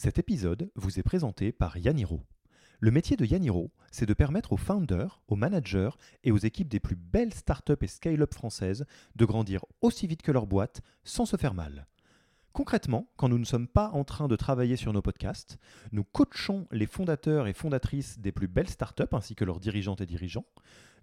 Cet épisode vous est présenté par Yaniro. Le métier de Yaniro, c'est de permettre aux founders, aux managers et aux équipes des plus belles startups et scale-up françaises de grandir aussi vite que leur boîte sans se faire mal. Concrètement, quand nous ne sommes pas en train de travailler sur nos podcasts, nous coachons les fondateurs et fondatrices des plus belles startups ainsi que leurs dirigeantes et dirigeants.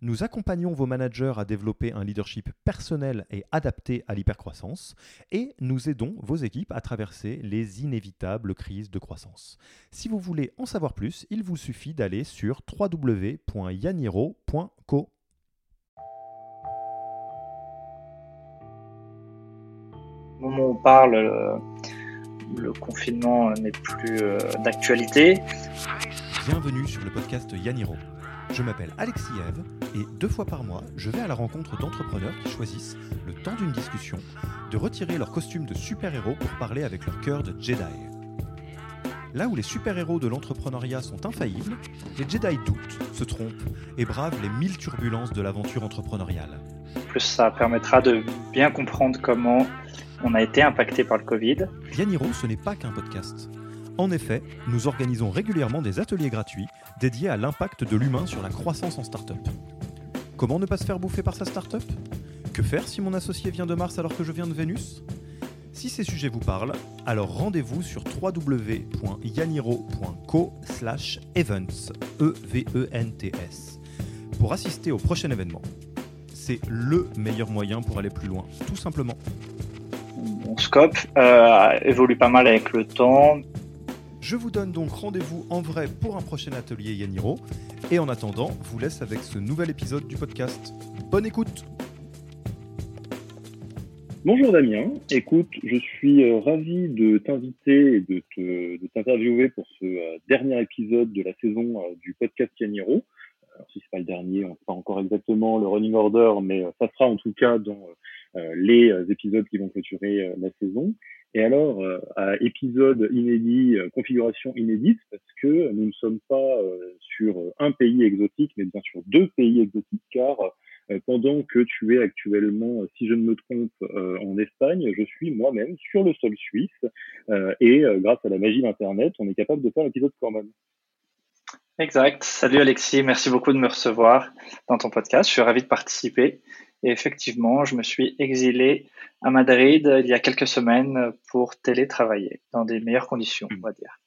Nous accompagnons vos managers à développer un leadership personnel et adapté à l'hypercroissance et nous aidons vos équipes à traverser les inévitables crises de croissance. Si vous voulez en savoir plus, il vous suffit d'aller sur www.yaniro.co. Au moment où on parle, le, le confinement n'est plus euh, d'actualité. Bienvenue sur le podcast Yaniro. Je m'appelle Alexis Eve et deux fois par mois, je vais à la rencontre d'entrepreneurs qui choisissent, le temps d'une discussion, de retirer leur costume de super-héros pour parler avec leur cœur de Jedi. Là où les super-héros de l'entrepreneuriat sont infaillibles, les Jedi doutent, se trompent et bravent les mille turbulences de l'aventure entrepreneuriale. Plus ça permettra de bien comprendre comment on a été impacté par le Covid. Yaniro, ce n'est pas qu'un podcast. En effet, nous organisons régulièrement des ateliers gratuits dédiés à l'impact de l'humain sur la croissance en start-up. Comment ne pas se faire bouffer par sa start-up? Que faire si mon associé vient de Mars alors que je viens de Vénus? Si ces sujets vous parlent, alors rendez-vous sur www.yaniro.co/events e v e n t s pour assister au prochain événement. C'est le meilleur moyen pour aller plus loin, tout simplement. Mon scope euh, évolue pas mal avec le temps. Je vous donne donc rendez-vous en vrai pour un prochain atelier Yaniro. Et en attendant, vous laisse avec ce nouvel épisode du podcast. Bonne écoute Bonjour Damien, écoute, je suis euh, ravi de t'inviter et de, te, de t'interviewer pour ce euh, dernier épisode de la saison euh, du podcast Yaniro. Alors si c'est pas le dernier, on ne sait pas encore exactement le running order, mais ça sera en tout cas dans les épisodes qui vont clôturer la saison. Et alors, euh, à épisode inédit, euh, configuration inédite, parce que nous ne sommes pas euh, sur un pays exotique, mais bien sur deux pays exotiques, car pendant que tu es actuellement, si je ne me trompe, en Espagne, je suis moi-même sur le sol suisse, et grâce à la magie d'Internet, on est capable de faire l'épisode quand même. Exact. Salut Alexis, merci beaucoup de me recevoir dans ton podcast. Je suis ravi de participer. Et effectivement, je me suis exilé à Madrid il y a quelques semaines pour télétravailler dans des meilleures conditions, on va dire.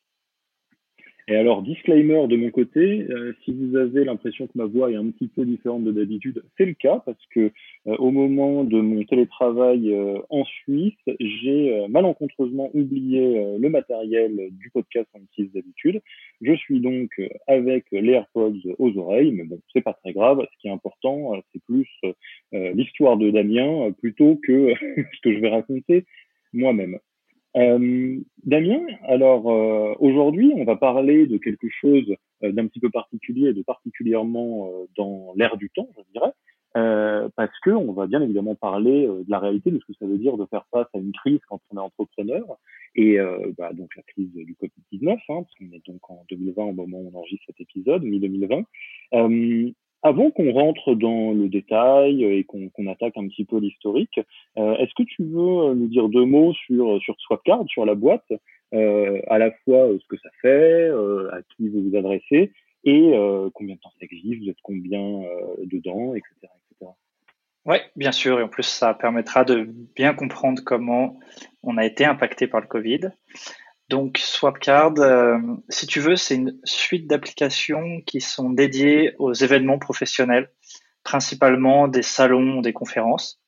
Et alors, disclaimer de mon côté, euh, si vous avez l'impression que ma voix est un petit peu différente de d'habitude, c'est le cas parce que euh, au moment de mon télétravail euh, en Suisse, j'ai malencontreusement oublié le matériel du podcast qu'on utilise d'habitude. Je suis donc avec les AirPods aux oreilles, mais bon, c'est pas très grave. Ce qui est important, c'est plus l'histoire de Damien plutôt que ce que je vais raconter moi-même. Euh, Damien, alors euh, aujourd'hui, on va parler de quelque chose euh, d'un petit peu particulier de particulièrement dans l'air du temps, je dirais, parce que on va bien évidemment parler de la réalité de ce que ça veut dire de faire face à une crise quand on est entrepreneur et bah, donc la crise du Covid-19, hein, parce qu'on est donc en 2020 au moment où on enregistre cet épisode, mi-2020. Avant qu'on rentre dans le détail et qu'on attaque un petit peu l'historique, euh, est-ce que tu veux nous dire deux mots sur, sur Swapcard, sur la boîte, euh, à la fois ce que ça fait, euh, à qui vous vous adressez et combien de temps ça existe, vous êtes combien dedans, etc. etc. Oui, bien sûr, et en plus ça permettra de bien comprendre comment on a été impacté par le Covid. Donc Swapcard, euh, si tu veux, c'est une suite d'applications qui sont dédiées aux événements professionnels, principalement des salons, des conférences.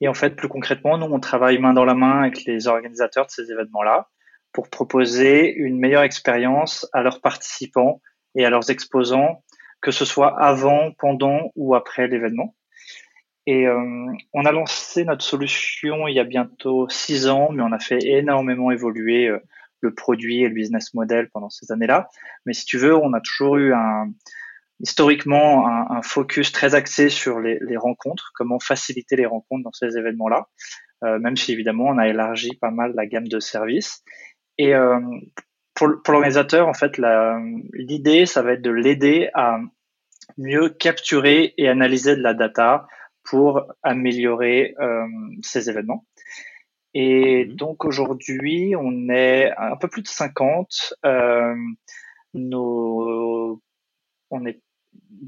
Et en fait, plus concrètement, nous, on travaille main dans la main avec les organisateurs de ces événements-là pour proposer une meilleure expérience à leurs participants et à leurs exposants, que ce soit avant, pendant ou après l'événement. Et euh, on a lancé notre solution il y a bientôt six ans, mais on a fait énormément évoluer euh, le produit et le business model pendant ces années-là. Mais si tu veux, on a toujours eu un, historiquement un, focus très axé sur les, les, rencontres, comment faciliter les rencontres dans ces événements-là, euh, même si évidemment on a élargi pas mal la gamme de services. Et euh, pour, pour l'organisateur, en fait, l'idée, ça va être de l'aider à mieux capturer et analyser de la data pour améliorer euh, ces événements. Et mhm. donc aujourd'hui, on est un peu plus de 50. Euh, nos, on est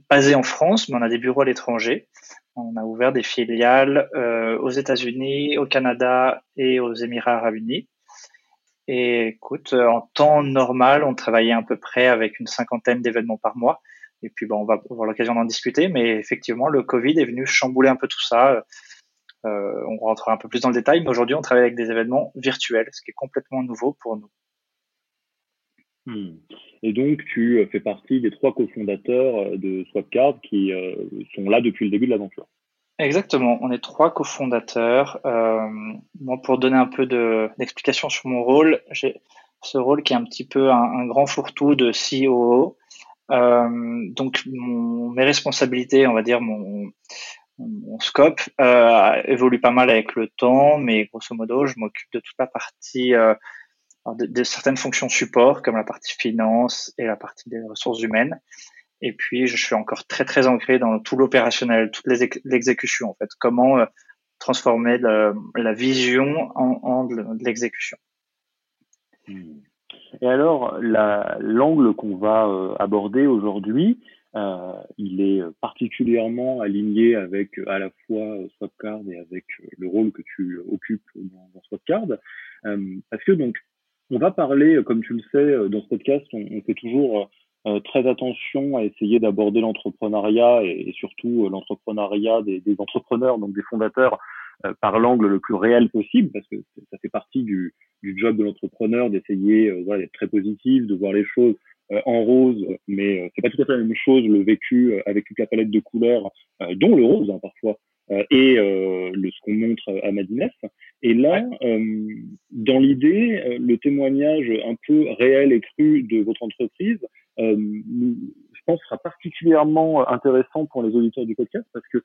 basé en France, mais on a des bureaux à l'étranger. On a ouvert des filiales euh, aux États-Unis, au Canada et aux Émirats arabes unis. Et écoute, en temps normal, on travaillait à peu près avec une cinquantaine d'événements par mois. Et puis, bon, on va avoir l'occasion d'en discuter. Mais effectivement, le Covid est venu chambouler un peu tout ça. Euh, on rentrera un peu plus dans le détail, mais aujourd'hui, on travaille avec des événements virtuels, ce qui est complètement nouveau pour nous. Hmm. Et donc, tu euh, fais partie des trois cofondateurs euh, de Swapcard qui sont là depuis le début de l'aventure. Exactement, on est trois cofondateurs. moi, pour donner un peu d'explication sur mon rôle, j'ai ce rôle qui est un petit peu un, grand fourre-tout de CEO. Donc, mes responsabilités, on va dire, mon, mon scope euh, évolue pas mal avec le temps, mais grosso modo, je m'occupe de toute la partie euh, de, certaines fonctions support, comme la partie finance et la partie des ressources humaines. Et puis, je suis encore très très ancré dans tout l'opérationnel, toute l'exécution en fait. Comment euh, transformer la vision en, en de l'exécution. Hmm. Et alors, l'angle qu'on va euh, aborder aujourd'hui, euh, il est particulièrement aligné avec à la fois Swapcard et avec le rôle que tu occupes dans, dans Swapcard. Euh, parce que donc, on va parler, comme tu le sais, dans ce podcast, on, fait toujours euh, très attention à essayer d'aborder l'entrepreneuriat et, surtout l'entrepreneuriat des, des, entrepreneurs, donc des fondateurs, par l'angle le plus réel possible, parce que ça fait partie du, du job de l'entrepreneur d'essayer voilà, d'être très positif, de voir les choses euh, en rose, mais euh, c'est pas tout à fait la même chose le vécu euh, avec toute la palette de couleurs, dont le rose hein, parfois, et le, ce qu'on montre à Madinès. Et là, dans l'idée, le témoignage un peu réel et cru de votre entreprise, je pense, sera particulièrement intéressant pour les auditeurs du podcast parce que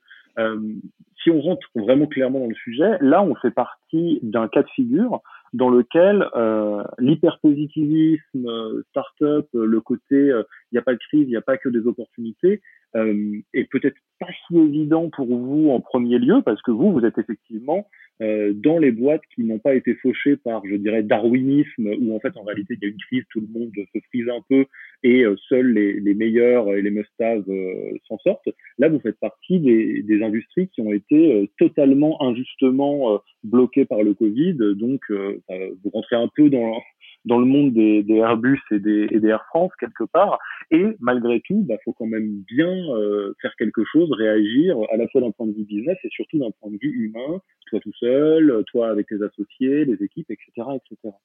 si on rentre vraiment clairement dans le sujet, là, on fait partie d'un cas de figure dans lequel euh, l'hyperpositivisme, euh, start-up, euh, le côté il n'y a pas de crise, il n'y a pas que des opportunités, euh, est peut-être pas si évident pour vous en premier lieu parce que vous, vous êtes effectivement euh, dans les boîtes qui n'ont pas été fauchées par, je dirais, darwinisme, où en fait, en réalité, il y a une crise, tout le monde se frise un peu et euh, seuls les, meilleurs et les must-have euh, s'en sortent. Là, vous faites partie des, des industries qui ont été totalement injustement bloquées par le Covid, donc vous rentrez un peu dans dans le monde des, Airbus et des, Air France quelque part. Et malgré tout, il bah, faut quand même bien euh, faire quelque chose, réagir à la fois d'un point de vue business et surtout d'un point de vue humain, toi tout seul, toi avec tes associés, les équipes, etc., etc.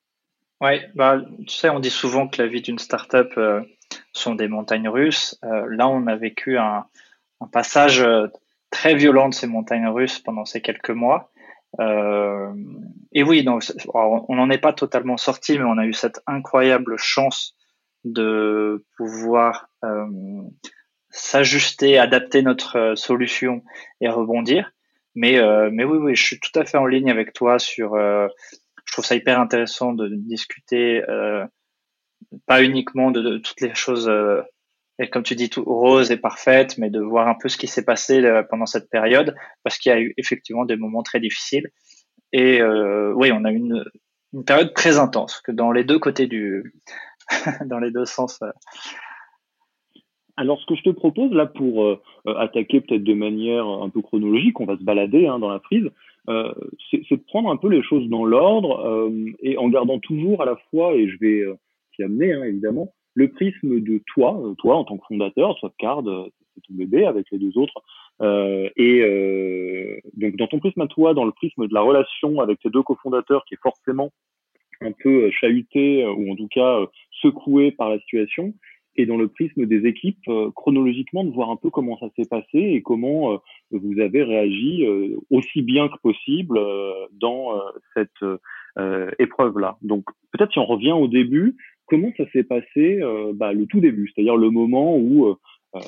Ouais, bah, tu sais, on dit souvent que la vie d'une startup euh, sont des montagnes russes. Euh, là, on a vécu un, passage très violent de ces montagnes russes pendant ces quelques mois. Euh, et oui, on n'en est pas totalement sorti, mais on a eu cette incroyable chance de pouvoir euh, s'ajuster, adapter notre euh, solution et rebondir. Mais, oui, oui, je suis tout à fait en ligne avec toi sur. Je trouve ça hyper intéressant de discuter pas uniquement de, toutes les choses et comme tu dis, tout rose et parfaite, mais de voir un peu ce qui s'est passé euh, pendant cette période, parce qu'il y a eu effectivement des moments très difficiles. Et euh, oui, on a une, une période très intense, que dans les deux côtés du, dans les deux sens. Euh. Alors, ce que je te propose là pour attaquer peut-être de manière un peu chronologique, on va se balader hein, dans la prise, euh, c'est de prendre un peu les choses dans l'ordre et en gardant toujours à la fois, et je vais t'y amener hein, évidemment, le prisme de toi, euh, toi en tant que fondateur, Swapcard, euh, c'est ton bébé avec les deux autres, euh, et donc dans ton prisme à toi, dans le prisme de la relation avec tes deux cofondateurs, qui est forcément un peu chahuté ou en tout cas secoué par la situation, et dans le prisme des équipes, chronologiquement, de voir un peu comment ça s'est passé et comment vous avez réagi aussi bien que possible dans cette épreuve-là. Donc peut-être si on revient au début, comment ça s'est passé euh, bah, le tout début, c'est-à-dire le moment où euh, euh,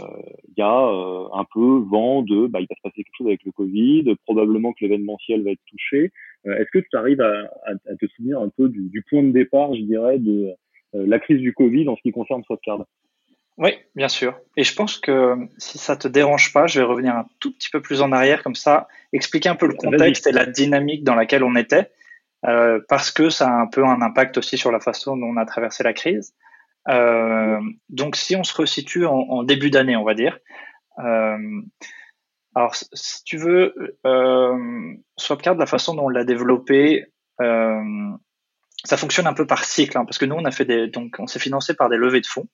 il y a un peu vent de bah, il va se passer quelque chose avec le Covid, probablement que l'événementiel va être touché. Est-ce que tu arrives à, à, te souvenir un peu du, du, point de départ, je dirais, de la crise du Covid en ce qui concerne Swapcard oui, bien sûr. Et je pense que si ça te dérange pas, je vais revenir un tout petit peu plus en arrière, comme ça, expliquer un peu le contexte et la dynamique dans laquelle on était. Parce que ça a un peu un impact aussi sur la façon dont on a traversé la crise. donc, si on se resitue en, en début d'année, on va dire, alors, si tu veux, euh, Swapcard, la façon dont on l'a développé, euh, ça fonctionne un peu par cycle, hein, parce que nous, on a fait des, donc, on s'est financé par des levées de fonds.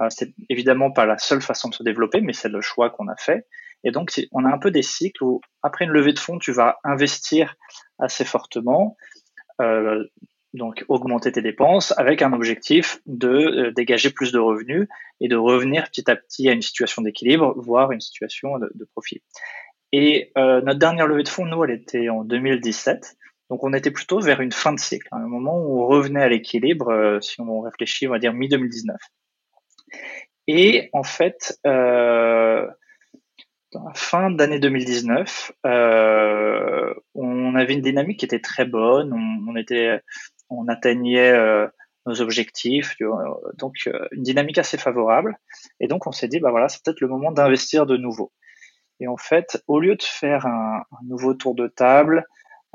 Euh, c'est évidemment pas la seule façon de se développer, mais c'est le choix qu'on a fait. Et donc, on a un peu des cycles où, après une levée de fonds, tu vas investir assez fortement. Euh, donc augmenter tes dépenses avec un objectif de euh, dégager plus de revenus et de revenir petit à petit à une situation d'équilibre, voire une situation de, profit. Et euh, notre dernière levée de fonds, nous, elle était en 2017. Donc on était plutôt vers une fin de cycle, hein, un moment où on revenait à l'équilibre, si on réfléchit, on va dire mi-2019. Et en fait, fin d'année 2019, euh, on avait une dynamique qui était très bonne. On, était on atteignait euh, nos objectifs, donc euh, une dynamique assez favorable. Et donc on s'est dit, bah voilà, c'est peut-être le moment d'investir de nouveau. Et en fait, au lieu de faire un, nouveau tour de table,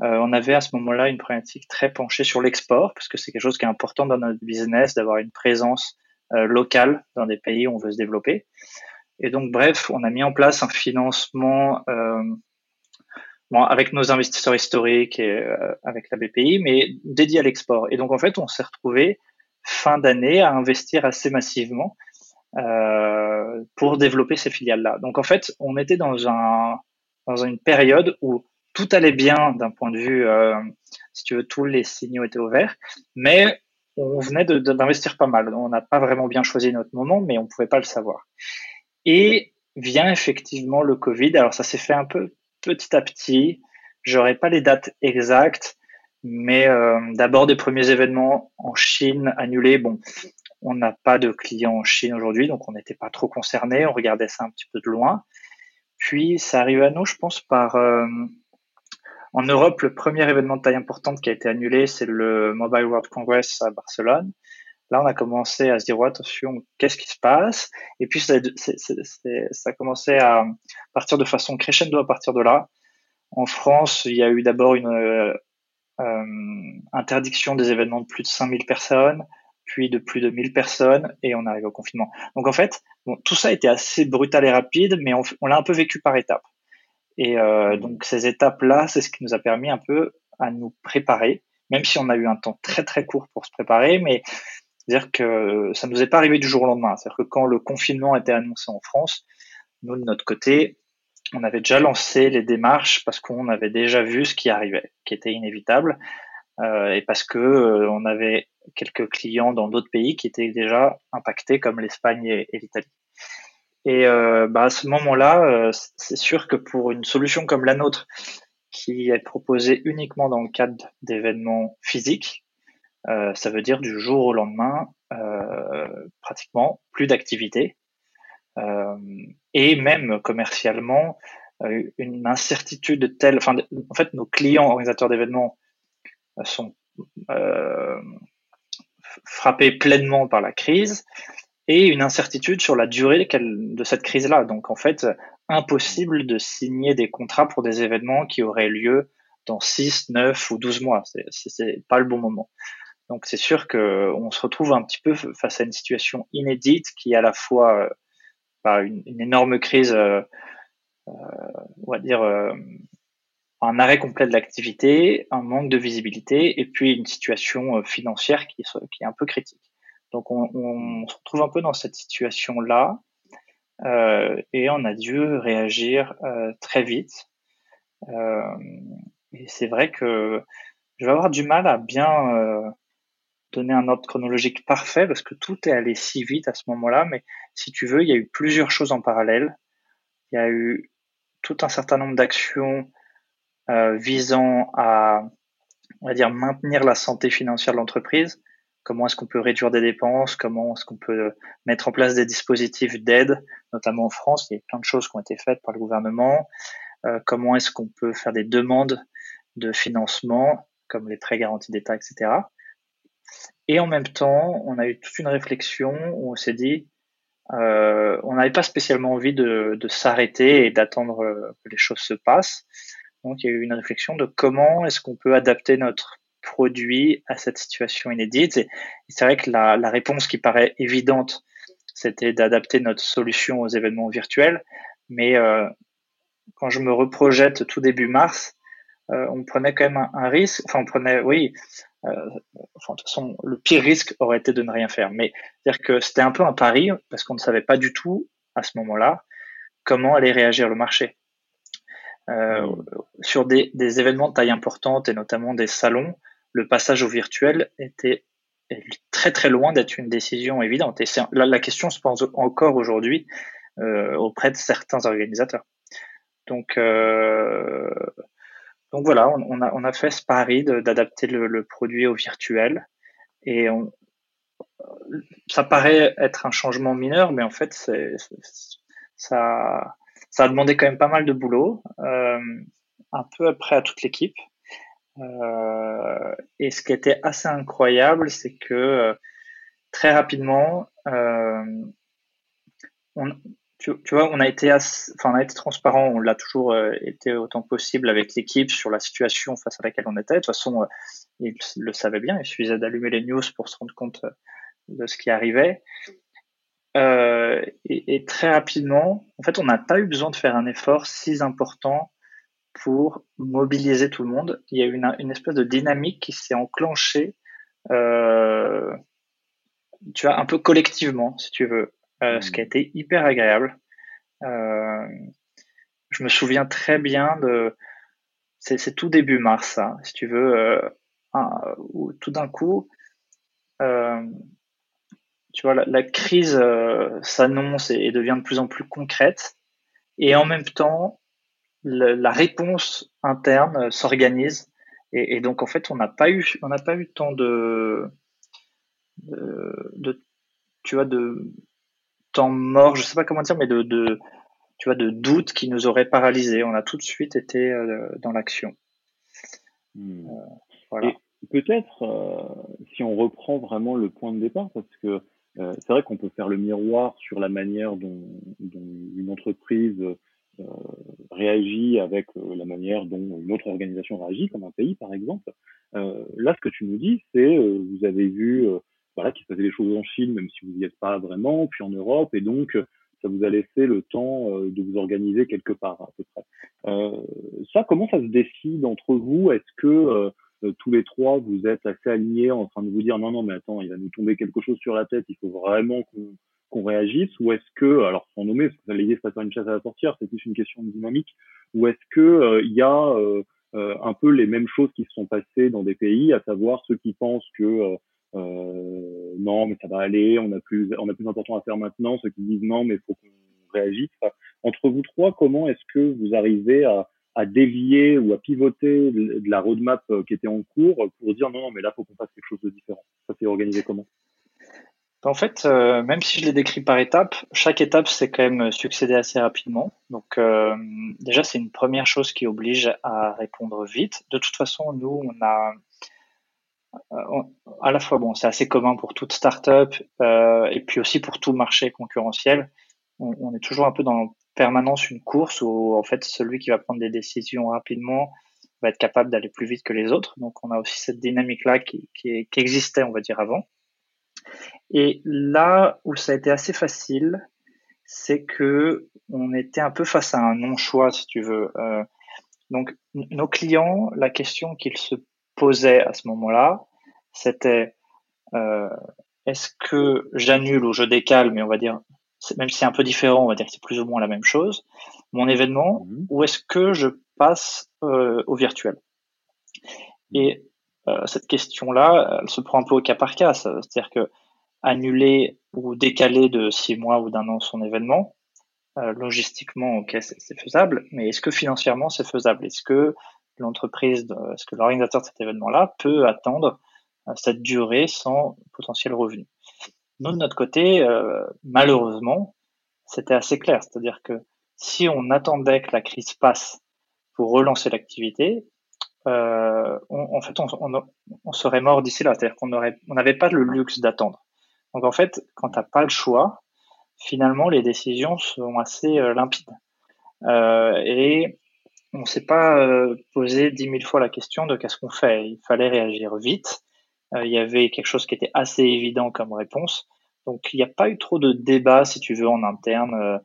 euh, on avait à ce moment-là une problématique très penchée sur l'export, parce que c'est quelque chose qui est important dans notre business, d'avoir une présence locale dans des pays où on veut se développer. Et donc, bref, on a mis en place un financement bon, avec nos investisseurs historiques et euh, avec la BPI, mais dédié à l'export. Et donc en fait, on s'est retrouvé fin d'année à investir assez massivement euh, pour développer ces filiales-là. Donc en fait, on était dans un dans une période où tout allait bien d'un point de vue, euh, si tu veux, tous les signaux étaient ouverts, mais on venait d'investir pas mal. On n'a pas vraiment bien choisi notre moment, mais on pouvait pas le savoir. Et vient effectivement le Covid. Alors ça s'est fait un peu petit à petit. J'aurai pas les dates exactes, mais euh, d'abord des premiers événements en Chine annulés. Bon, on n'a pas de clients en Chine aujourd'hui, donc on n'était pas trop concerné. On regardait ça un petit peu de loin. Puis ça arrive à nous, je pense, par euh, en Europe, le premier événement de taille importante qui a été annulé, c'est le Mobile World Congress à Barcelone. Là, on a commencé à se dire, attention, qu'est-ce qui se passe? Et puis, ça, ça a commencé à partir de façon crescendo à partir de là. En France, il y a eu d'abord une euh, euh interdiction des événements de plus de 5000 personnes, puis de plus de 1000 personnes, et on arrive au confinement. Donc, en fait, bon, tout ça a été assez brutal et rapide, mais on, on l'a un peu vécu par étapes. Et euh, mmh. donc, ces étapes-là, c'est ce qui nous a permis un peu à nous préparer, même si on a eu un temps très, très court pour se préparer, mais c'est-à-dire que ça ne nous est pas arrivé du jour au lendemain. C'est-à-dire que quand le confinement a été annoncé en France, nous, de notre côté, on avait déjà lancé les démarches parce qu'on avait déjà vu ce qui arrivait, qui était inévitable, euh, et parce que euh, on avait quelques clients dans d'autres pays qui étaient déjà impactés, comme l'Espagne et, l'Italie. Et euh, bah, à ce moment-là, euh, c'est sûr que pour une solution comme la nôtre, qui est proposée uniquement dans le cadre d'événements physiques, euh, ça veut dire du jour au lendemain, euh, pratiquement plus d'activité. Euh, et même commercialement, une incertitude telle, en fait, nos clients organisateurs d'événements sont frappés pleinement par la crise et une incertitude sur la durée de cette crise-là. Donc en fait, impossible de signer des contrats pour des événements qui auraient lieu dans 6, 9 ou 12 mois. C'est pas le bon moment. Donc c'est sûr que on se retrouve un petit peu face à une situation inédite qui est à la fois euh, bah, une, énorme crise, euh, euh, on va dire un arrêt complet de l'activité, un manque de visibilité et puis une situation financière qui, est un peu critique. Donc on, on, se retrouve un peu dans cette situation-là euh, et on a dû réagir euh, très vite. Euh, et c'est vrai que je vais avoir du mal à bien donner un ordre chronologique parfait parce que tout est allé si vite à ce moment-là. Mais si tu veux, il y a eu plusieurs choses en parallèle. Il y a eu tout un certain nombre d'actions euh, visant à, on va dire, maintenir la santé financière de l'entreprise. Comment est-ce qu'on peut réduire des dépenses? Comment est-ce qu'on peut mettre en place des dispositifs d'aide, notamment en France? Il y a plein de choses qui ont été faites par le gouvernement. Euh, comment est-ce qu'on peut faire des demandes de financement, comme les prêts garantis d'État, etc. Et en même temps, on a eu toute une réflexion où on s'est dit, euh, on n'avait pas spécialement envie de, s'arrêter et d'attendre euh, que les choses se passent. Donc il y a eu une réflexion de comment est-ce qu'on peut adapter notre produit à cette situation inédite. Et, c'est vrai que la, réponse qui paraît évidente, c'était d'adapter notre solution aux événements virtuels. Mais euh, quand je me reprojette tout début mars, on prenait quand même un, risque. Enfin, on prenait, oui. Euh, enfin, de toute façon, le pire risque aurait été de ne rien faire. Mais dire que c'était un peu un pari parce qu'on ne savait pas du tout à ce moment-là comment allait réagir le marché. Euh, sur des, des, événements de taille importante et notamment des salons, le passage au virtuel était très très loin d'être une décision évidente. Et la, la question se pose encore aujourd'hui euh, auprès de certains organisateurs. Donc, euh, donc voilà, on, a, fait ce pari d'adapter le, produit au virtuel. Et on, ça paraît être un changement mineur, mais en fait, ça, ça a demandé quand même pas mal de boulot, euh, un peu après à toute l'équipe. Euh, et ce qui était assez incroyable, c'est que euh, très rapidement, on, tu, vois, on a été, assez, enfin, on a été transparent, on l'a toujours euh, été autant possible avec l'équipe sur la situation face à laquelle on était. De toute façon, euh, ils le savaient bien, il suffisait d'allumer les news pour se rendre compte de ce qui arrivait. Euh, et, très rapidement, en fait, on n'a pas eu besoin de faire un effort si important pour mobiliser tout le monde. Il y a eu une, une espèce de dynamique qui s'est enclenchée, euh, tu vois, un peu collectivement, si tu veux, euh, ce qui a été hyper agréable. Euh, je me souviens très bien de, c'est tout début mars, hein, si tu veux, euh, où tout d'un coup, tu vois, la, la crise s'annonce et, et, devient de plus en plus concrète, et en même temps, le, la réponse interne s'organise, et, et, donc en fait, on n'a pas eu, on n'a pas eu tant de, de, de, tu vois, de temps mort, je sais pas comment dire, mais de, de tu vois, de doutes qui nous auraient paralysés. On a tout de suite été euh, dans l'action. Hmm. Euh, voilà. Peut-être, euh, si on reprend vraiment le point de départ, parce que c'est vrai qu'on peut faire le miroir sur la manière dont, dont une entreprise réagit avec la manière dont une autre organisation réagit, comme un pays par exemple. Là, ce que tu nous dis, c'est vous avez vu voilà, qu'il se passait des choses en Chine, même si vous n'y êtes pas vraiment, puis en Europe, et donc ça vous a laissé le temps de vous organiser quelque part à peu près. Euh, ça, comment ça se décide entre vous? Est-ce que euh, tous les trois, vous êtes assez alignés en train de vous dire non, non, mais attends, il va nous tomber quelque chose sur la tête, il faut vraiment qu'on qu'on réagisse? Ou est-ce que, alors sans nommer, parce que l'idée c'est pas une chasse à la sorcière, c'est plus une question de dynamique, ou est-ce que euh, il y a euh, euh, un peu les mêmes choses qui se sont passées dans des pays, à savoir ceux qui pensent que euh, non, mais ça va aller, on a plus, on a plus important à faire maintenant, ceux qui disent non, mais il faut qu'on réagisse. entre vous trois, comment est-ce que vous arrivez à, dévier ou à pivoter de la roadmap euh, qui était en cours pour dire non, non, mais là, faut qu'on fasse quelque chose de différent. Ça s'est organisé comment? En fait, euh, même si je l'ai décrit par étapes, chaque étape s'est quand même succédé assez rapidement. Donc déjà, c'est une première chose qui oblige à répondre vite. De toute façon, nous, on a à la fois, bon, c'est assez commun pour toute startup euh, et puis aussi pour tout marché concurrentiel. On, est toujours un peu dans permanence une course où en fait celui qui va prendre des décisions rapidement va être capable d'aller plus vite que les autres. Donc on a aussi cette dynamique là qui, existait on va dire avant. Et là où ça a été assez facile, c'est que on était un peu face à un non-choix si tu veux. Euh, donc nos clients, la question qu'ils se posaient à ce moment-là, c'était euh, est-ce que j'annule ou je décale, mais on va dire même si c'est un peu différent, on va dire que c'est plus ou moins la même chose, mon événement, mmh. ou est-ce que je passe euh, au virtuel? Et euh, cette question-là, elle se prend un peu au cas par cas, c'est-à-dire que annuler ou décaler de six mois ou d'un an son événement, euh, logistiquement, ok, c'est faisable, mais est-ce que financièrement c'est faisable? Est-ce que l'entreprise, est-ce que l'organisateur de cet événement-là peut attendre euh, cette durée sans potentiel revenu nous, de notre côté, euh, malheureusement, c'était assez clair. C'est-à-dire que si on attendait que la crise passe pour relancer l'activité, euh, en fait, on, on, on, serait mort d'ici là. C'est-à-dire qu'on on n'avait pas le luxe d'attendre. Donc, en fait, quand tu pas le choix, finalement, les décisions sont assez euh, limpides. Euh, et on s'est pas euh, posé dix mille fois la question de qu'est-ce qu'on fait. Il fallait réagir vite. Euh, il y avait quelque chose qui était assez évident comme réponse. Donc il n'y a pas eu trop de débat, si tu veux, en interne euh,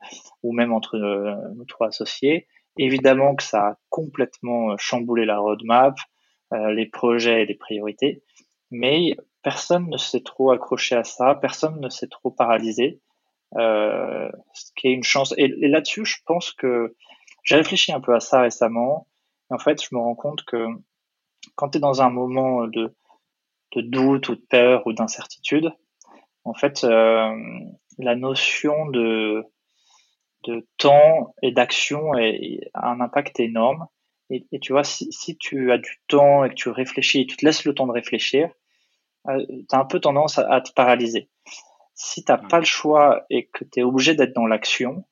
ou même entre nos trois associés. Évidemment que ça a complètement chamboulé la roadmap, les projets et les priorités, mais personne ne s'est trop accroché à ça, personne ne s'est trop paralysé, ce qui est une chance. Et là-dessus, je pense que j'ai réfléchi un peu à ça récemment. Et en fait, je me rends compte que quand tu es dans un moment de, de doute ou de peur ou d'incertitude, en fait, euh, la notion de, de temps et d'action a un impact énorme. Et, et tu vois, si, si, tu as du temps et que tu réfléchis, et tu te laisses le temps de réfléchir, euh, tu as un peu tendance à, à te paralyser. Si tu n'as pas le choix et que tu es obligé d'être dans l'action,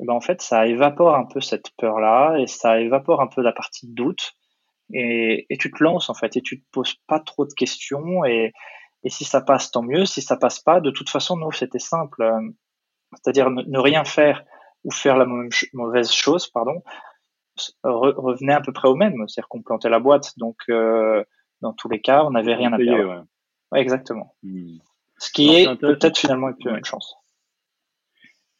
ben en fait, ça évapore un peu cette peur-là et ça évapore un peu la partie de doute. Et, et, tu te lances en fait et tu te poses pas trop de questions et, et si ça passe tant mieux. Si ça passe pas de toute façon nous c'était simple. C'est-à-dire ne, rien faire ou faire la mauvaise chose pardon revenait à peu près au même. C'est-à-dire qu'on plantait la boîte. Donc euh, dans tous les cas on n'avait rien à perdre. ouais. exactement. Hmm. ce qui est peut-être finalement une chance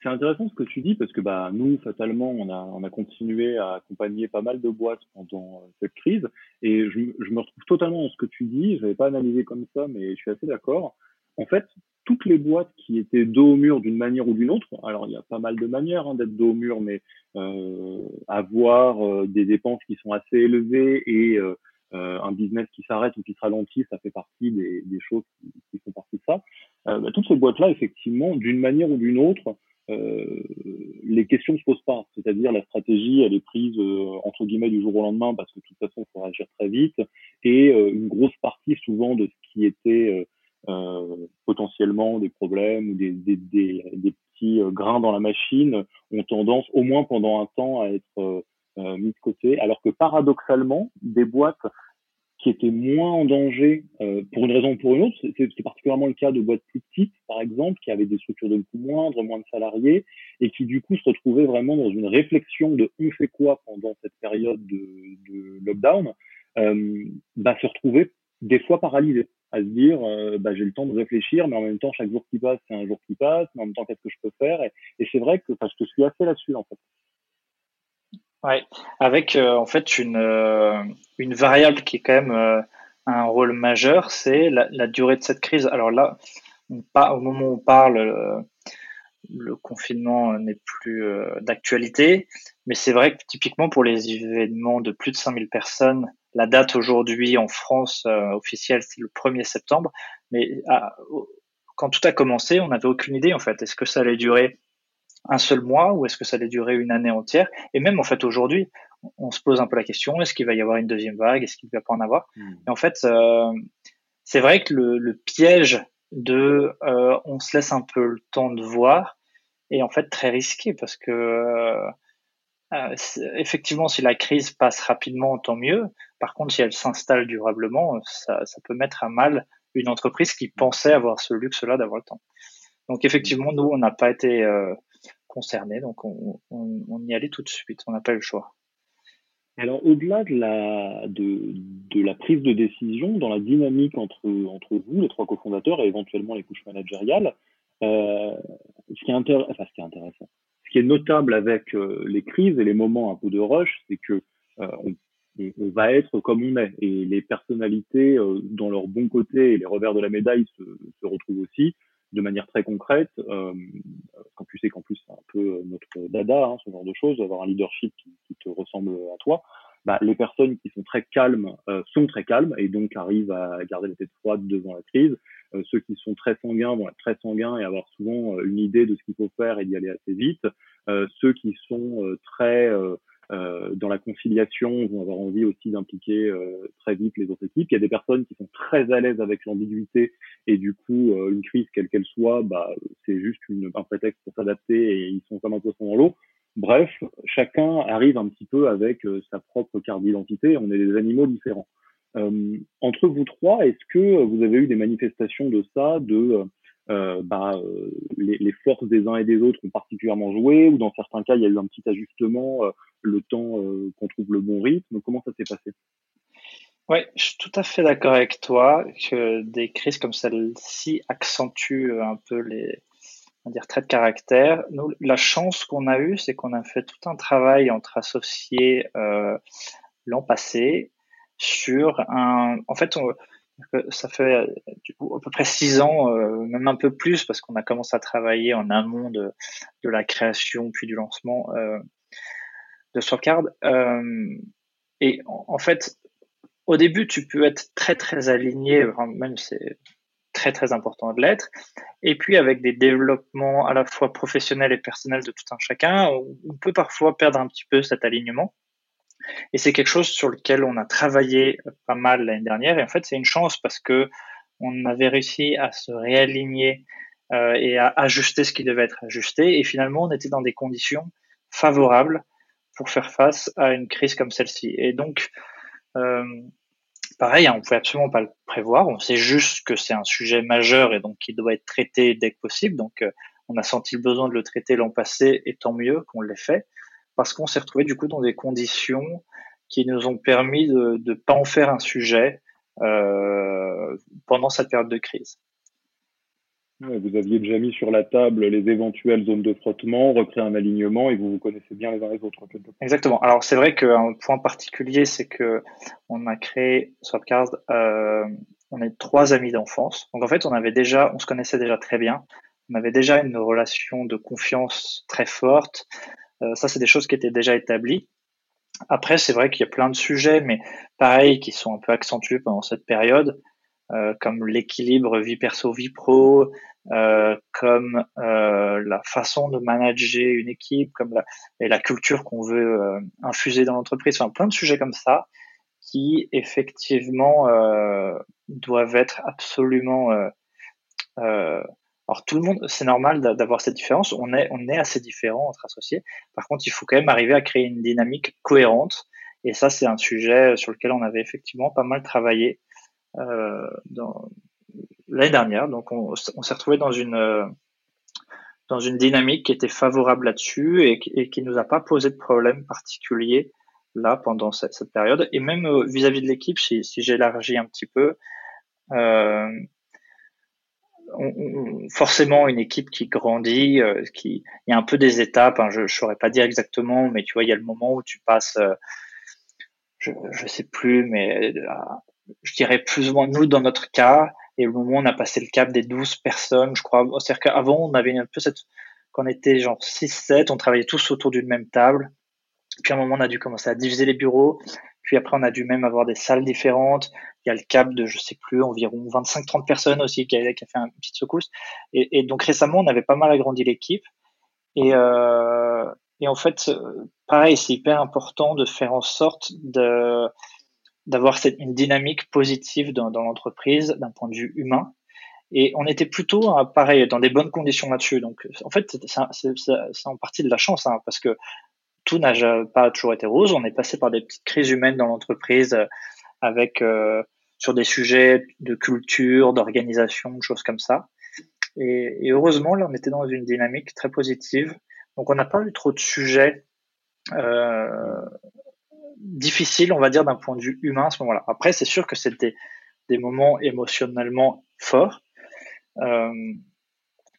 c'est intéressant ce que tu dis parce que bah, nous, fatalement, on a, on a continué à accompagner pas mal de boîtes pendant euh, cette crise et je, me retrouve totalement dans ce que tu dis. Je n'avais pas analysé comme ça, mais je suis assez d'accord. En fait, toutes les boîtes qui étaient dos au mur d'une manière ou d'une autre, alors il y a pas mal de manières hein, d'être dos au mur, mais euh, avoir euh, des dépenses qui sont assez élevées et un business qui s'arrête ou qui se ralentit, ça fait partie des, choses qui, font partie de ça. Bah, toutes ces boîtes-là, effectivement, d'une manière ou d'une autre, les questions se posent pas. C'est-à-dire la stratégie, elle est prise euh, entre guillemets du jour au lendemain parce que de toute façon, il faut réagir très vite. Et euh, une grosse partie souvent de ce qui était potentiellement des problèmes ou des, des, des, des petits grains dans la machine ont tendance, au moins pendant un temps, à être mis de côté. Alors que paradoxalement, des boîtes qui étaient moins en danger euh, pour une raison ou pour une autre. C'est particulièrement le cas de boîtes plus petites, par exemple, qui avaient des structures de coûts moindres, moins de salariés, et qui du coup se retrouvaient vraiment dans une réflexion de on fait quoi pendant cette période de, lockdown, euh, bah, se retrouver des fois paralysés, à se dire euh, bah, j'ai le temps de réfléchir, mais en même temps chaque jour qui passe c'est un jour qui passe, mais en même temps qu'est-ce que je peux faire? Et, c'est vrai que que je suis assez là-dessus en fait. Ouais, avec euh, en fait une, euh, une variable qui est quand même euh, un rôle majeur, c'est la, la, durée de cette crise. Alors là, on au moment où on parle, le confinement n'est plus d'actualité, mais c'est vrai que typiquement pour les événements de plus de 5000 personnes, la date aujourd'hui en France officielle, c'est le 1er septembre, mais ah, quand tout a commencé, on n'avait aucune idée en fait. Est-ce que ça allait durer un seul mois ou est-ce que ça allait durer une année entière? Et même en fait aujourd'hui, on se pose un peu la question est-ce qu'il va y avoir une deuxième vague? Est-ce qu'il ne va pas en avoir? Hmm. Et en fait, euh, c'est vrai que le, le, piège de euh, on se laisse un peu le temps de voir est en fait très risqué parce que euh, euh effectivement, si la crise passe rapidement, tant mieux. Par contre, si elle s'installe durablement, ça, ça peut mettre à mal une entreprise qui pensait avoir ce luxe-là d'avoir le temps. Donc effectivement, nous, on n'a pas été euh, concernés, donc on, y allait tout de suite, on n'a pas le choix. Alors au-delà de la, de, la prise de décision, dans la dynamique entre, entre vous, les trois cofondateurs, et éventuellement les couches managériales, euh, ce, qui est enfin, ce intéressant, ce qui est notable avec euh, les crises et les moments un peu de rush, c'est que euh, on, va être comme on est. Et les personnalités, dans leur bon côté et les revers de la médaille, se retrouvent aussi de manière très concrète, euh, quand tu sais qu'en plus c'est un peu notre dada, hein, ce genre de choses, avoir un leadership qui, te ressemble à toi, bah, les personnes qui sont très calmes euh, sont très calmes et donc arrivent à garder la tête froide devant la crise. Euh, ceux qui sont très sanguins vont être très sanguins et avoir souvent euh, une idée de ce qu'il faut faire et d'y aller assez vite. Euh, ceux qui sont très euh, dans la conciliation, vont avoir envie aussi d'impliquer euh, très vite les autres équipes. Il y a des personnes qui sont très à l'aise avec l'ambiguïté et du coup, euh, une crise quelle qu'elle soit, bah, c'est juste une, un prétexte pour s'adapter et ils sont comme un poisson dans l'eau. Bref, chacun arrive un petit peu avec sa propre carte d'identité. On est des animaux différents. entre vous trois, est-ce que vous avez eu des manifestations de ça, de bah, les, forces des uns et des autres ont particulièrement joué, ou dans certains cas, il y a eu un petit ajustement, le temps qu'on trouve le bon rythme. Comment ça s'est passé? Oui, je suis tout à fait d'accord avec toi que des crises comme celle-ci accentuent un peu les on dire, traits de caractère. Nous, la chance qu'on a eue, c'est qu'on a fait tout un travail entre associés euh, l'an passé sur un. En fait, on, ça fait du coup, à peu près six ans, euh, même un peu plus, parce qu'on a commencé à travailler en amont de, de la création puis du lancement euh, de Swapcard. Euh, et en, en, fait, au début, tu peux être très très aligné, même c'est très très important de l'être. Et puis avec des développements à la fois professionnels et personnels de tout un chacun, on peut parfois perdre un petit peu cet alignement. Et c'est quelque chose sur lequel on a travaillé pas mal l'année dernière. Et en fait, c'est une chance parce que on avait réussi à se réaligner euh, et à ajuster ce qui devait être ajusté. Et finalement, on était dans des conditions favorables pour faire face à une crise comme celle-ci. Et donc, euh, pareil, hein, on pouvait absolument pas le prévoir. On sait juste que c'est un sujet majeur et donc qui doit être traité dès que possible. Donc, euh, on a senti le besoin de le traiter l'an passé et tant mieux qu'on l'ait fait parce qu'on s'est retrouvé du coup dans des conditions qui nous ont permis de ne pas en faire un sujet euh, pendant cette période de crise vous aviez déjà mis sur la table les éventuelles zones de frottement, recréé un alignement et vous vous connaissez bien les uns les autres. Exactement. Alors c'est vrai qu'un point particulier, c'est que on a créé Swapcard, euh, on est trois amis d'enfance. Donc en fait, on avait déjà, on se connaissait déjà très bien. On avait déjà une relation de confiance très forte. Euh, ça, c'est des choses qui étaient déjà établies. Après, c'est vrai qu'il y a plein de sujets, mais pareil, qui sont un peu accentués pendant cette période. Euh, comme l'équilibre vie perso vie pro, euh, comme la façon de manager une équipe, comme la, et la culture qu'on veut infuser dans l'entreprise, enfin plein de sujets comme ça qui effectivement doivent être absolument. Alors tout le monde, c'est normal d'avoir cette différence. On est on est assez différents entre associés. Par contre, il faut quand même arriver à créer une dynamique cohérente. Et ça, c'est un sujet sur lequel on avait effectivement pas mal travaillé euh, l'année dernière. Donc, on, s'est retrouvé dans une euh, dans une dynamique qui était favorable là-dessus et, et, qui nous a pas posé de problème particulier là pendant cette, cette période. Et même euh, vis-à-vis de l'équipe, si, si j'élargis un petit peu, euh, forcément une équipe qui grandit, euh, qui il y a un peu des étapes. Hein, je ne saurais pas dire exactement, mais tu vois, il y a le moment où tu passes, je je sais plus, mais je dirais plus ou moins nous dans notre cas, et au moment où on a passé le cap des 12 personnes, je crois, c'est-à-dire qu'avant on avait un peu cette, quand on était genre 6-7, on travaillait tous autour d'une même table, puis à un moment on a dû commencer à diviser les bureaux, puis après on a dû même avoir des salles différentes, il y a le cap de, je sais plus, environ 25-30 personnes aussi qui a, fait une petite secousse, et, donc récemment on avait pas mal agrandi l'équipe, et, euh, en fait, pareil, c'est hyper important de faire en sorte d'avoir une dynamique positive dans, dans l'entreprise d'un point de vue humain. Et on était plutôt, hein, pareil, dans des bonnes conditions là-dessus. Donc, en fait, c'est en partie de la chance, hein, parce que n'a pas toujours été rose. On est passé par des petites crises humaines dans l'entreprise euh, avec euh, sur des sujets de culture, d'organisation, de choses comme ça. Et, heureusement, là, on était dans une dynamique très positive. Donc, on n'a pas eu trop de sujets euh, difficile, on va dire, d'un point de vue humain à ce moment-là. Après, c'est sûr que c'était des moments émotionnellement forts.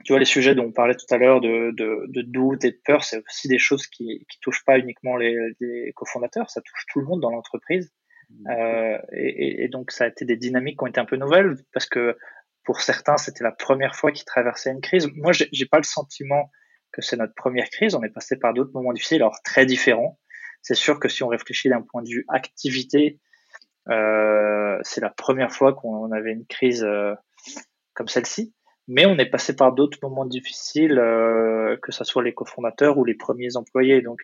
Tu vois, les sujets dont on parlait tout à l'heure de, de, de, doute et de peur, c'est aussi des choses qui, qui touchent pas uniquement les, les cofondateurs, ça touche tout le monde dans l'entreprise. Mmh. Euh, et, et, donc, ça a été des dynamiques qui ont été un peu nouvelles parce que pour certains, c'était la première fois qu'ils traversaient une crise. Moi, j'ai pas le sentiment que c'est notre première crise. On est passé par d'autres moments difficiles, alors très différents. C'est sûr que si on réfléchit d'un point de vue activité, euh, c'est la première fois qu'on avait une crise euh, comme celle-ci. Mais on est passé par d'autres moments difficiles, euh, que ce soit les cofondateurs ou les premiers employés. Donc,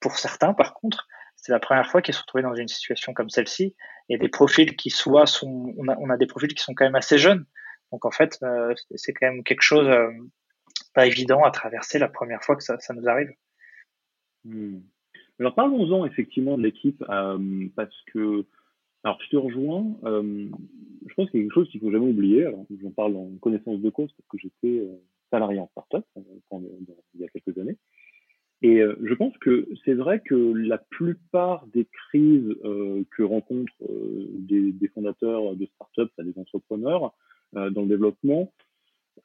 pour certains, par contre, c'est la première fois qu'ils se retrouvent dans une situation comme celle-ci. Et des profils qui soient sont, on a, des profils qui sont quand même assez jeunes. Donc en fait, c'est quand même quelque chose pas évident à traverser la première fois que ça, nous arrive. Hmm. Alors parlons-en effectivement de l'équipe, euh, parce que Alors, je te rejoins. Euh, je pense qu'il y a quelque chose qu'il faut jamais oublier. Alors, j'en parle en connaissance de cause parce que j'étais euh, salarié en start-up il y a quelques années. Et euh, je pense que c'est vrai que la plupart des crises euh, que rencontrent euh, des, des, fondateurs de start-up, des entrepreneurs dans le développement,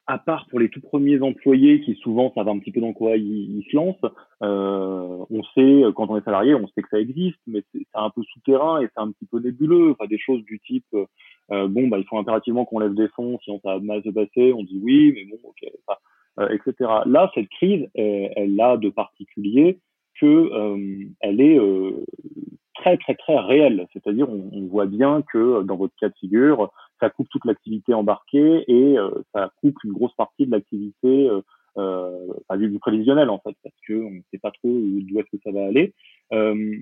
à part pour les tout premiers employés qui souvent savent un petit peu dans quoi ils, se lancent, euh, on sait quand on est salarié, on sait que ça existe, mais c'est un peu souterrain et c'est un petit peu nébuleux. Enfin, des choses du type euh, bon bah il faut impérativement qu'on lève des fonds, sinon ça mal se passer. On dit oui, mais bon ok, enfin, euh, etc. Là, cette crise, elle, elle a de particulier que euh, elle est très très très réelle. C'est-à-dire, on, on, voit bien que dans votre cas de figure, ça coupe toute l'activité embarquée et euh, ça coupe une grosse partie de l'activité euh, euh, enfin, du prévisionnel en fait, parce que on ne sait pas trop d'où est-ce que ça va aller. Euh,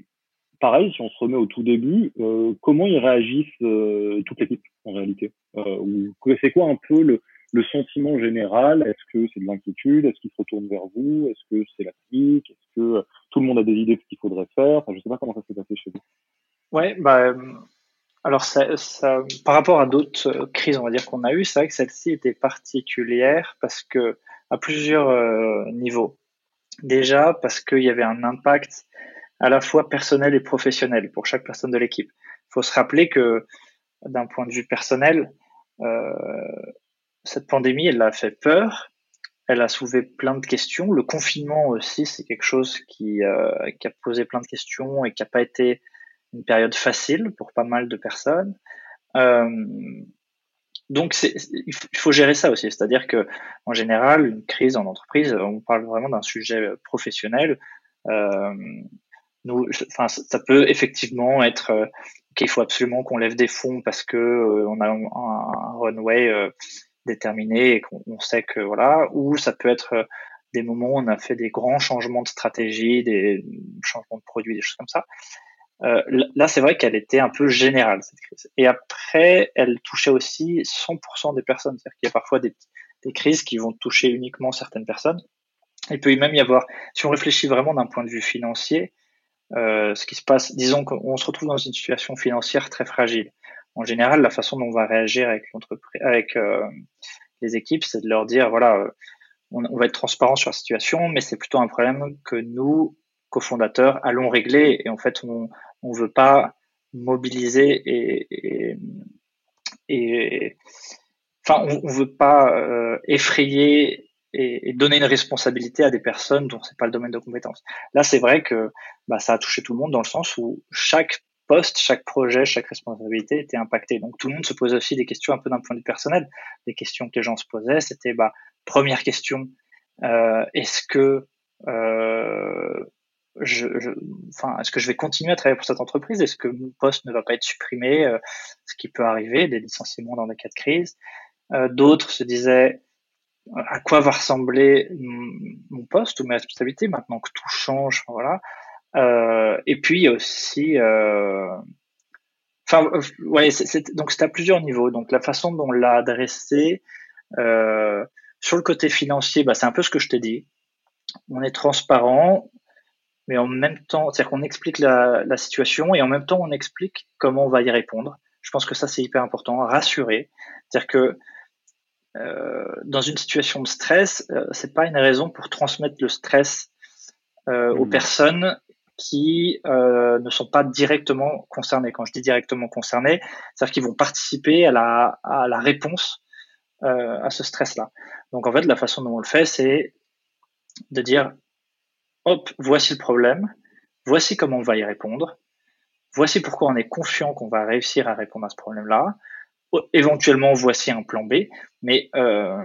pareil, si on se remet au tout début, euh, comment ils réagissent euh, toute l'équipe en réalité ou C'est quoi un peu le, le sentiment général? Est-ce que c'est de l'inquiétude? Est-ce qu'ils se retournent vers vous? Est-ce que c'est la panique? Est-ce que tout le monde a des idées de ce qu'il faudrait faire? Enfin, Je ne sais pas comment ça s'est passé chez vous. Ouais, bah, alors, ça, ça, par rapport à d'autres euh, crises, on va dire qu'on a eues, c'est vrai que celle-ci était particulière parce que à plusieurs euh, niveaux. Déjà, parce qu'il y avait un impact à la fois personnel et professionnel pour chaque personne de l'équipe. Il faut se rappeler que d'un point de vue personnel, euh, cette pandémie, elle a fait peur, elle a soulevé plein de questions. Le confinement aussi, c'est quelque chose qui, qui a posé plein de questions et qui n'a pas été une période facile pour pas mal de personnes. Euh, donc, il faut gérer ça aussi. C'est-à-dire que, en général, une crise en entreprise, on parle vraiment d'un sujet professionnel. Euh, nous, enfin, ça peut effectivement être euh, qu'il faut absolument qu'on lève des fonds parce que euh, on a un, un runway euh, déterminé et qu'on sait que voilà. Ou ça peut être des moments où on a fait des grands changements de stratégie, des changements de produits, des choses comme ça. Euh, là, c'est vrai qu'elle était un peu générale, cette crise. Et après, elle touchait aussi 100% des personnes. C'est-à-dire qu'il y a parfois des, crises qui vont toucher uniquement certaines personnes. Il peut même y avoir, si on réfléchit vraiment d'un point de vue financier, euh, ce qui se passe, disons qu'on se retrouve dans une situation financière très fragile. En général, la façon dont on va réagir avec l'entreprise, avec euh, les équipes, c'est de leur dire voilà, euh, on, on, va être transparent sur la situation, mais c'est plutôt un problème que nous, cofondateurs, allons régler. Et en fait, on, on veut pas mobiliser et, enfin, on, on veut pas euh, effrayer et, donner une responsabilité à des personnes dont c'est pas le domaine de compétence. Là, c'est vrai que bah, ça a touché tout le monde dans le sens où chaque poste, chaque projet, chaque responsabilité était impacté. Donc tout le monde se posait aussi des questions un peu d'un point de vue personnel. Des questions que les gens se posaient, c'était bah, première question, euh, est-ce que euh, est-ce que je vais continuer à travailler pour cette entreprise? Est-ce que mon poste ne va pas être supprimé euh, Ce qui peut arriver, des licenciements dans des cas de crise? Euh, D'autres se disaient à quoi va ressembler mon poste ou mes responsabilités maintenant que tout change? Voilà. Euh, et puis aussi, enfin, ouais, donc c'est à plusieurs niveaux. Donc la façon dont on l'a adressé sur le côté financier, bah, c'est un peu ce que je t'ai dit. On est transparent, mais en même temps, c'est-à-dire qu'on explique la, la, situation et en même temps on explique comment on va y répondre. Je pense que ça c'est hyper important, rassurer. C'est-à-dire que euh, dans une situation de stress, euh, c'est pas une raison pour transmettre le stress euh, aux mmh. personnes qui euh, ne sont pas directement concernées. Quand je dis directement concernées, c'est-à-dire qu'ils vont participer à la, à la réponse euh, à ce stress-là. Donc en fait, la façon dont on le fait, c'est de dire hop, voici le problème, voici comment on va y répondre, voici pourquoi on est confiant qu'on va réussir à répondre à ce problème-là, éventuellement voici un plan B, mais euh,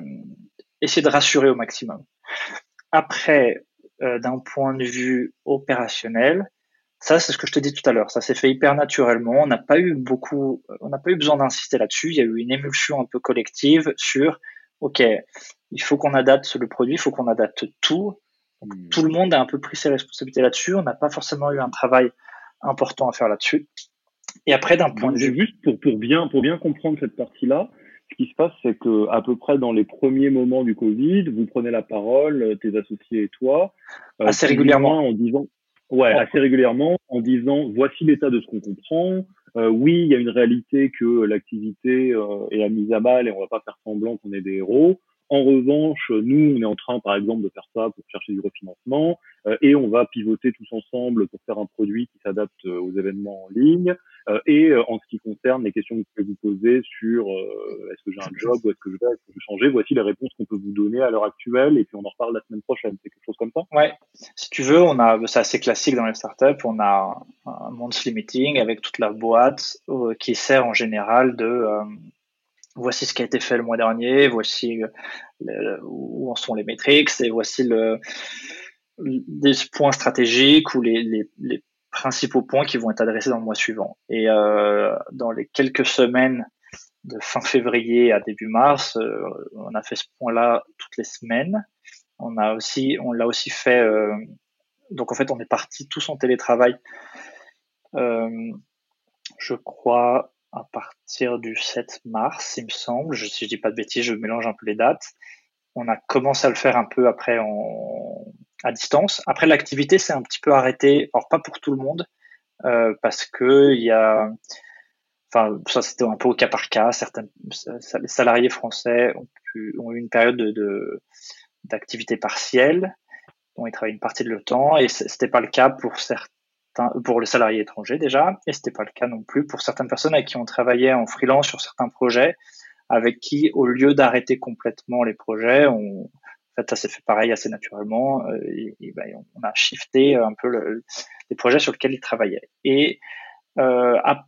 essayer de rassurer au maximum. Après, euh, d'un point de vue opérationnel, ça c'est ce que je te dis tout à l'heure, ça s'est fait hyper naturellement, on n'a pas eu beaucoup, on n'a pas eu besoin d'insister là-dessus, il y a eu une émulsion un peu collective sur, ok, il faut qu'on adapte le produit, il faut qu'on adapte tout, Hmm. Tout le monde a un peu pris ses responsabilités là-dessus. On n'a pas forcément eu un travail important à faire là-dessus. Et après, d'un point de vue. Juste pour, pour, bien, pour bien comprendre cette partie-là, ce qui se passe, c'est que à peu près dans les premiers moments du Covid, vous prenez la parole, tes associés et toi. Euh, Assez régulièrement. En disant, Ouais, assez régulièrement en disant voici l'état de ce qu'on comprend. Euh, oui, il y a une réalité que l'activité euh, est à mise à mal et on va pas faire semblant qu'on est des héros. En revanche, nous, on est en train, par exemple, de faire ça pour chercher du refinancement euh, et on va pivoter tous ensemble pour faire un produit qui s'adapte euh, aux événements en ligne. Euh, et en ce qui concerne les questions que vous poser sur est-ce que j'ai un job ou est-ce que je vais, que je changer, voici les réponses qu'on peut vous donner à l'heure actuelle et puis on en reparle la semaine prochaine. C'est quelque chose comme ça? Ouais. Si tu veux, on a, c'est assez classique dans les startups. On a un monthly meeting avec toute la boîte qui sert en général de voici ce qui a été fait le mois dernier, voici euh, où en sont les métriques, et voici le, des points stratégiques ou les, les, les, principaux points qui vont être adressés dans le mois suivant. Et euh, dans les quelques semaines de fin février à début mars, euh, on a fait ce point-là toutes les semaines. On l'a aussi fait. Donc en fait, on est parti tous en télétravail. Je crois à partir du 7 mars, il me semble. Je, si je dis pas de bêtises, je mélange un peu les dates. On a commencé à le faire un peu après en, à distance. Après, l'activité s'est un petit peu arrêtée. Alors, pas pour tout le monde, euh, parce que il y a, enfin, ça c'était un peu au cas par cas. Certains les salariés français ont, eu une période de, d'activité partielle, dont ils travaillent une partie de le temps, et c'était pas le cas pour certains pour les salariés étrangers déjà, et c'était pas le cas non plus pour certaines personnes avec qui on travaillait en freelance sur certains projets, avec qui, au lieu d'arrêter complètement les projets, en fait, ça s'est fait pareil assez naturellement, euh, ben, on a shifté un peu le, les projets sur lesquels ils travaillaient. Et euh, à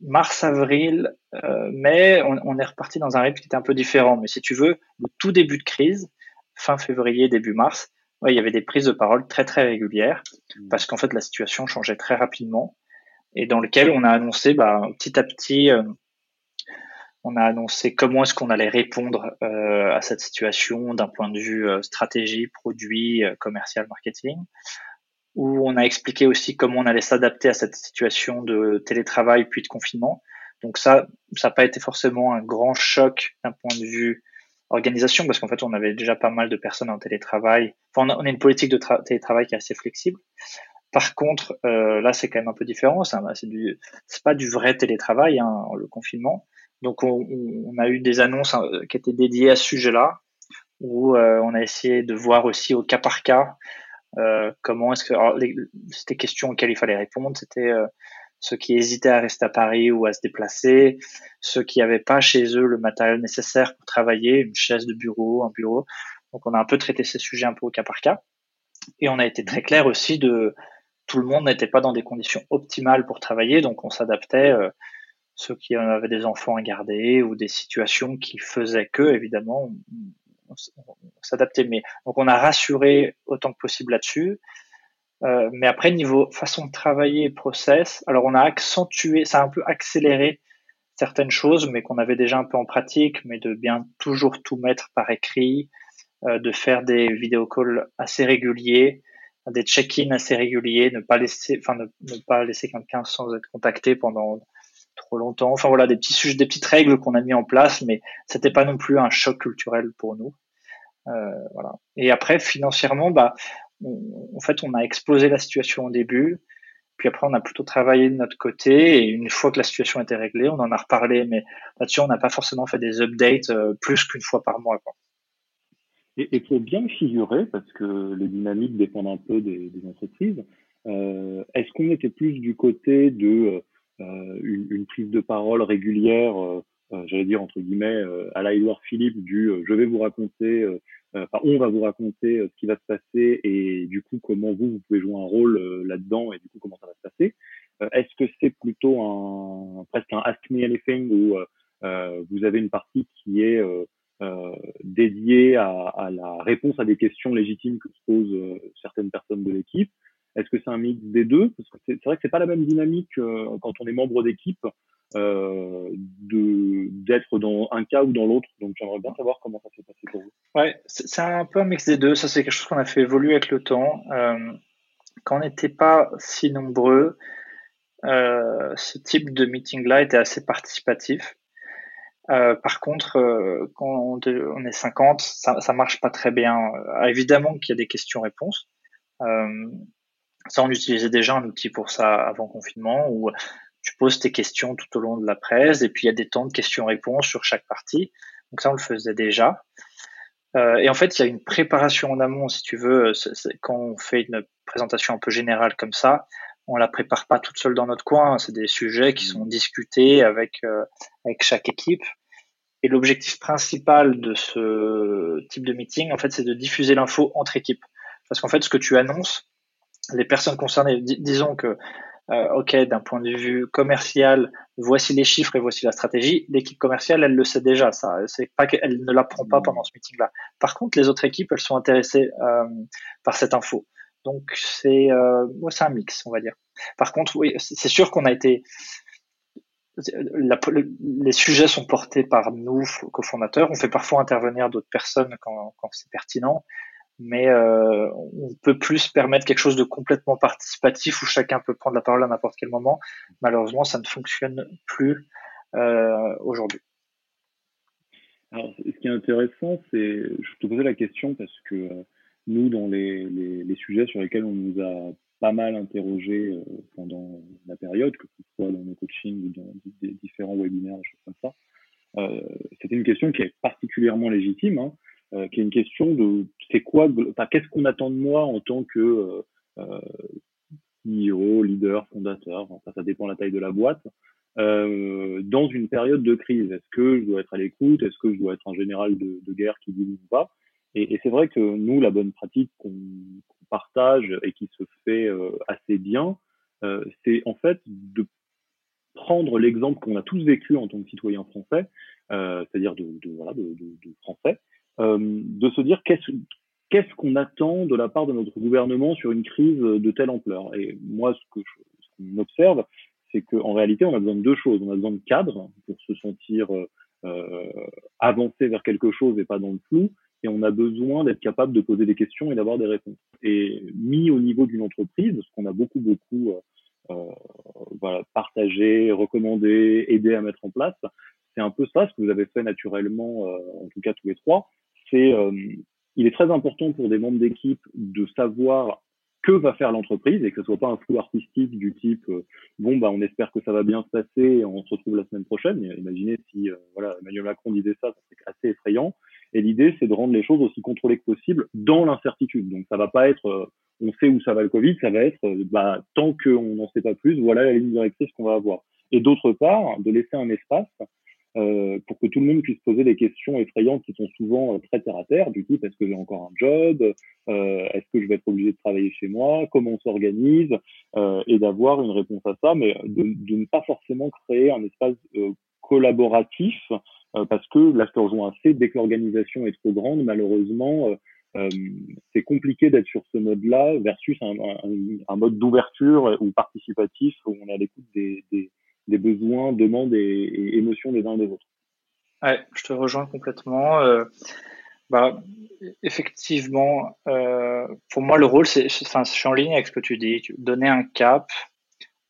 mars, avril, euh, mai, on, on, est reparti dans un rythme qui était un peu différent. Mais si tu veux, le tout début de crise, fin février, début mars, ouais, il y avait des prises de parole très très régulières mmh. parce qu'en fait la situation changeait très rapidement et dans lequel on a annoncé bah, petit à petit, euh, on a annoncé comment est-ce qu'on allait répondre euh, à cette situation d'un point de vue euh, stratégie, produit, commercial, marketing, où on a expliqué aussi comment on allait s'adapter à cette situation de télétravail puis de confinement. Donc ça, ça n'a pas été forcément un grand choc d'un point de vue organisation parce qu'en fait on avait déjà pas mal de personnes en télétravail. Enfin, on a, une politique de télétravail qui est assez flexible. Par contre, euh, là c'est quand même un peu différent. C'est c'est pas du vrai télétravail, hein, le confinement. Donc on, a eu des annonces hein, qui étaient dédiées à ce sujet-là, où euh, on a essayé de voir aussi au cas par cas euh, comment est-ce que c'était questions auxquelles il fallait répondre. C'était ceux qui hésitaient à rester à Paris ou à se déplacer, ceux qui n'avaient pas chez eux le matériel nécessaire pour travailler, une chaise de bureau, un bureau. Donc on a un peu traité ces sujets un peu au cas par cas. Et on a été très clair aussi de tout le monde n'était pas dans des conditions optimales pour travailler, donc on s'adaptait. Euh, ceux qui avaient des enfants à garder ou des situations qui faisaient que, évidemment, on, on s'adaptait. Mais donc on a rassuré autant que possible là-dessus. Euh, mais après, niveau façon de travailler et process, alors on a accentué, ça a un peu accéléré certaines choses, mais qu'on avait déjà un peu en pratique, mais de bien toujours tout mettre par écrit, euh, de faire des vidéo calls assez réguliers, des check-in assez réguliers, ne pas laisser, enfin ne, ne pas laisser quelqu'un sans être contacté pendant trop longtemps. Enfin voilà, des petits sujets, des petites règles qu'on a mis en place, mais c'était pas non plus un choc culturel pour nous. Euh, voilà. Et après, financièrement, bah, en fait, on a explosé la situation au début. Puis après, on a plutôt travaillé de notre côté. Et une fois que la situation était réglée, on en a reparlé. Mais là-dessus, on n'a pas forcément fait des updates euh, plus qu'une fois par mois. Et, et, pour bien figurer, parce que les dynamiques dépendent un peu des, entreprises, euh, est-ce qu'on était plus du côté de euh, une, prise de parole régulière, j'allais dire entre guillemets, à la Edouard Philippe, du je vais vous raconter enfin, on va vous raconter euh, ce qui va se passer et du coup comment vous, vous pouvez jouer un rôle euh, là-dedans et du coup comment ça va se passer. Est-ce que c'est plutôt un presque un Ask Me Anything où vous avez une partie qui est euh, dédiée à, à, la réponse à des questions légitimes que se posent certaines personnes de l'équipe? Est-ce que c'est un mix des deux? Parce que c'est vrai que c'est pas la même dynamique quand on est membre d'équipe euh, d'être dans un cas ou dans l'autre. Donc j'aimerais bien savoir comment ça s'est passé pour vous. Ouais, c'est un peu un mix des deux. Ça c'est quelque chose qu'on a fait évoluer avec le temps. Euh, quand on n'était pas si nombreux, euh, ce type de meeting-là était assez participatif. Euh, par contre, quand on, est 50, ça, ça marche pas très bien. Évidemment qu'il y a des questions-réponses. Ça, on utilisait déjà un outil pour ça avant confinement tu poses tes questions tout au long de la presse et puis il y a des temps de questions-réponses sur chaque partie. Donc ça, on le faisait déjà. Euh, et en fait, il y a une préparation en amont, si tu veux. quand on fait une présentation un peu générale comme ça, on la prépare pas toute seule dans notre coin. C'est des sujets qui sont discutés avec euh, avec chaque équipe. Et l'objectif principal de ce type de meeting, en fait, c'est de diffuser l'info entre équipes. Parce qu'en fait, ce que tu annonces, les personnes concernées, disons que euh, ok, d'un point de vue commercial, voici les chiffres et voici la stratégie. L'équipe commerciale, elle le sait déjà. Ça, c'est pas qu'elle ne l'apprend pas pendant ce meeting-là. Par contre, les autres équipes, elles sont intéressées euh, par cette info. Donc c'est, euh, c'est un mix, on va dire. Par contre, oui, c'est sûr qu'on a été les sujets sont portés par nous, cofondateurs. On fait parfois intervenir d'autres personnes quand, quand c'est pertinent, mais euh, on peut plus permettre quelque chose de complètement participatif où chacun peut prendre la parole à n'importe quel moment. Malheureusement, ça ne fonctionne plus euh, aujourd'hui. Alors, ce qui est intéressant, c'est, je te posais la question parce que euh, nous, dans les, les, sujets sur lesquels on nous a pas mal interrogés pendant la période, que ce soit dans nos coachings ou dans des différents webinaires, choses comme ça, c'était une question qui est particulièrement légitime. Hein, euh, qui est une question de c'est quoi, enfin, qu'est-ce qu'on attend de moi en tant que euh, euh CEO, leader, fondateur, enfin, ça dépend de la taille de la boîte, euh, dans une période de crise. Est-ce que je dois être à l'écoute? Est-ce que je dois être un général de, de guerre qui dit ou pas? Et, et c'est vrai que nous, la bonne pratique qu'on partage et qui se fait euh, assez bien, euh, c'est en fait de prendre l'exemple qu'on a tous vécu en tant que citoyen français, c'est-à-dire de, de, voilà, de, de français, euh, de se dire qu'est-ce qu'on attend de la part de notre gouvernement sur une crise de telle ampleur Et moi, ce qu'on observe, c'est qu'en réalité, on a besoin de deux choses. On a besoin de cadres pour se sentir euh, avancer vers quelque chose et pas dans le flou. Et on a besoin d'être capable de poser des questions et d'avoir des réponses. Et mis au niveau d'une entreprise, ce qu'on a beaucoup, beaucoup euh, partagé, recommandé, aidé à mettre en place, c'est un peu ça, ce que vous avez fait naturellement, euh, en tout cas tous les trois, c'est euh, il est très important pour des membres d'équipe de savoir que va faire l'entreprise et que ce soit pas un flou artistique du type euh, bon bah on espère que ça va bien se passer on se retrouve la semaine prochaine. Imaginez si euh, voilà Emmanuel Macron disait ça, serait assez effrayant. Et l'idée c'est de rendre les choses aussi contrôlées que possible dans l'incertitude. Donc ça va pas être on sait où ça va le Covid, ça va être bah tant qu'on n'en sait pas plus, voilà la ligne directrice qu'on va avoir. Et d'autre part de laisser un espace euh, pour que tout le monde puisse poser des questions effrayantes qui sont souvent euh, très terre à terre, du type est-ce que j'ai encore un job, euh, est-ce que je vais être obligé de travailler chez moi, comment on s'organise, euh, et d'avoir une réponse à ça, mais de, de, ne pas forcément créer un espace euh, collaboratif, parce que là je te rejoins assez, dès que l'organisation est trop grande, malheureusement, c'est compliqué d'être sur ce mode-là versus un, un, un mode d'ouverture ou participatif où on est à l'écoute des, des des besoins, demandes et, émotions des uns et des autres. Ouais, je te rejoins complètement. Euh, bah, effectivement, euh, pour moi, le rôle, c'est, enfin, je suis en ligne avec ce que tu dis. Donner un cap,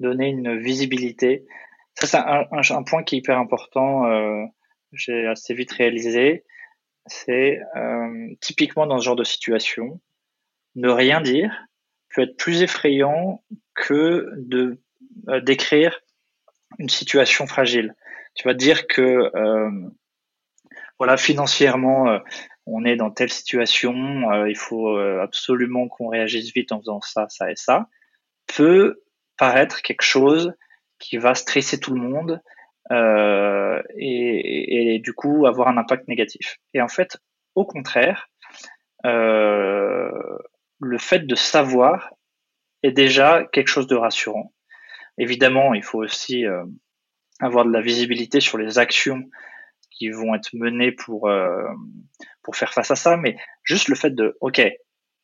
donner une visibilité. Ça, c'est un, point qui est hyper important. Euh, j'ai assez vite réalisé. C'est typiquement dans ce genre de situation, ne rien dire peut être plus effrayant que de d'écrire une situation fragile. Tu vas dire que euh, voilà financièrement euh, on est dans telle situation, euh, il faut absolument qu'on réagisse vite en faisant ça, ça et ça, peut paraître quelque chose qui va stresser tout le monde euh, et, et, du coup avoir un impact négatif. Et en fait, au contraire, le fait de savoir est déjà quelque chose de rassurant. Évidemment, il faut aussi euh, avoir de la visibilité sur les actions qui vont être menées pour euh, pour faire face à ça, mais juste le fait de OK,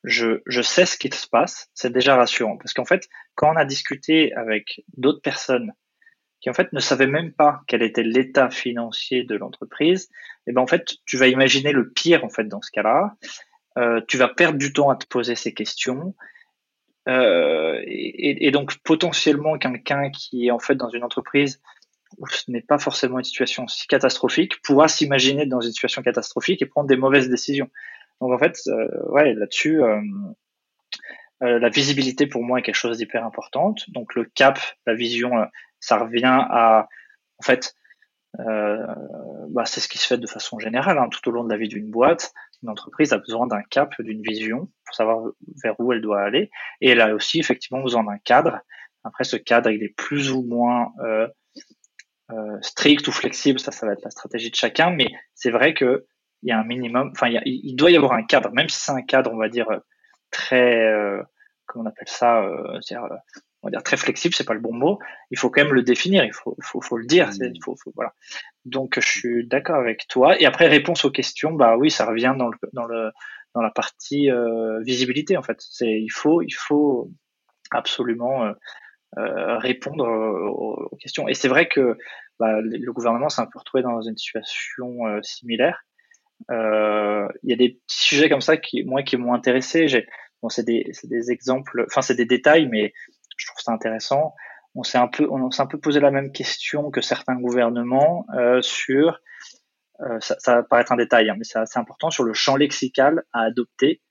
je, je sais ce qui se passe, c'est déjà rassurant. Parce qu'en fait, quand on a discuté avec d'autres personnes qui en fait ne savaient même pas quel était l'état financier de l'entreprise, eh ben en fait, tu vas imaginer le pire en fait dans ce cas-là. Euh, tu vas perdre du temps à te poser ces questions euh, et, donc potentiellement quelqu'un qui est en fait dans une entreprise où ce n'est pas forcément une situation si catastrophique pourra s'imaginer dans une situation catastrophique et prendre des mauvaises décisions. Donc en fait, euh, ouais, là-dessus, euh, la visibilité pour moi est quelque chose d'hyper importante. Donc le cap, la vision, ça revient à en fait bah, c'est ce qui se fait de façon générale hein, tout au long de la vie d'une boîte. Une entreprise a besoin d'un cap, d'une vision pour savoir vers où elle doit aller. Et elle a aussi effectivement besoin d'un cadre. Après, ce cadre, il est plus ou moins euh, euh, strict ou flexible. Ça, ça va être la stratégie de chacun. Mais c'est vrai que il y a un minimum. Enfin, il, doit y avoir un cadre, même si c'est un cadre, on va dire très, euh, comment on appelle ça, on va dire très flexible, c'est pas le bon mot. Il faut quand même le définir, il faut, faut, faut le dire. Il faut, faut, voilà. Donc je suis d'accord avec toi. Et après réponse aux questions, bah oui, ça revient dans le dans le dans la partie euh, visibilité en fait. C'est il faut il faut absolument euh, euh répondre aux, questions. Et c'est vrai que bah, le gouvernement s'est un peu retrouvé dans une situation similaire. Il y a des petits sujets comme ça qui moi qui m'ont intéressé. J'ai bon, c'est des, des exemples, enfin c'est des détails, mais je trouve ça intéressant. On s'est un peu, on s'est un peu posé la même question que certains gouvernements euh, sur, euh, ça, ça, va paraître un détail, hein, mais c'est assez important sur le champ lexical à adopter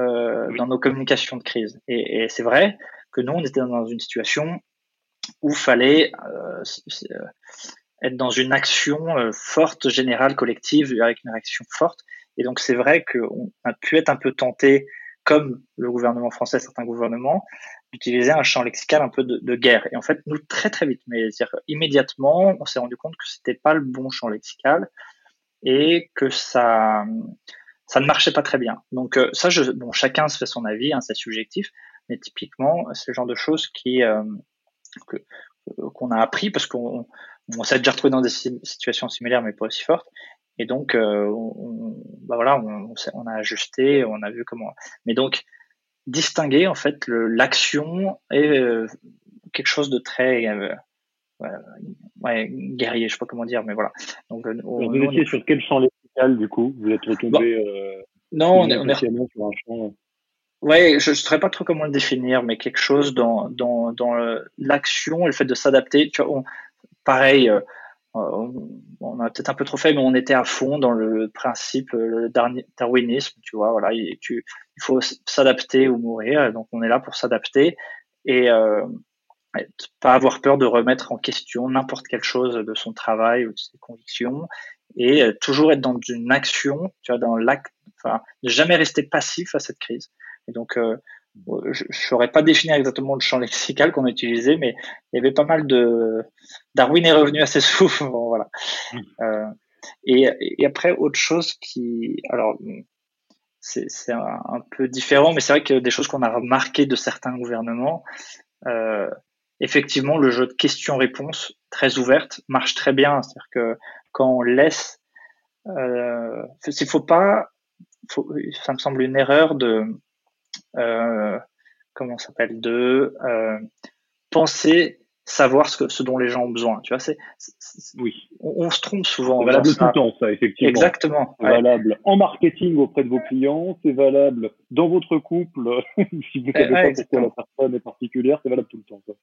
euh, dans nos communications de crise. Et, et c'est vrai que nous, on était dans une situation où fallait être dans une action forte, générale, collective, avec une réaction forte. Et donc c'est vrai qu'on a pu être un peu tenté, comme le gouvernement français, certains gouvernements, utiliser un champ lexical un peu de, guerre. Et en fait, nous, très très vite, mais immédiatement, on s'est rendu compte que c'était pas le bon champ lexical et que ça, ça ne marchait pas très bien. Donc euh, ça, je, bon, chacun se fait son avis, hein, c'est subjectif, mais typiquement, c'est le genre de choses qui euh, euh, qu'on a appris parce qu'on on, s'est déjà retrouvé dans des situations similaires, mais pas aussi fortes. Et donc, on, bah voilà, on, on, a ajusté, on a vu comment. Mais donc, distinguer en fait l'action et euh, quelque chose de très euh, ouais, guerrier, je sais pas comment dire, mais voilà. Donc, euh, on, vous étiez sur quel champ lexical du coup? Vous êtes retombé euh, Non, on est, on est... sur un champ. Ouais, je ne saurais pas trop comment le définir, mais quelque chose dans dans dans l'action et le fait de s'adapter. Pareil. Euh, on a peut-être un peu trop fait, mais on était à fond dans le principe le darwinisme, tu vois, voilà, il, faut s'adapter ou mourir, donc on est là pour s'adapter et euh, pas avoir peur de remettre en question n'importe quelle chose de son travail ou de ses convictions et euh, toujours être dans une action, tu vois, dans l'acte, ne jamais rester passif à cette crise. Et donc, euh, je ne saurais pas définir exactement le champ lexical qu'on a utilisé, mais il y avait pas mal de. Darwin est revenu assez souvent, voilà. Mm. Euh, et, et, après, autre chose qui. Alors, c'est un, un, peu différent, mais c'est vrai que des choses qu'on a remarqué de certains gouvernements, euh, effectivement, le jeu de questions-réponses très ouverte marche très bien. C'est-à-dire que quand on laisse. Euh, il faut pas. Faut, ça me semble une erreur de euh, comment s'appelle, de euh, penser savoir ce, que, ce dont les gens ont besoin. Tu vois, c'est, oui. On, se trompe souvent. C'est valable tout le temps, ça, effectivement. Exactement. C'est valable en marketing auprès de vos clients, c'est valable dans votre couple, si vous savez pas pourquoi la personne est particulière, c'est valable tout le temps. Ça.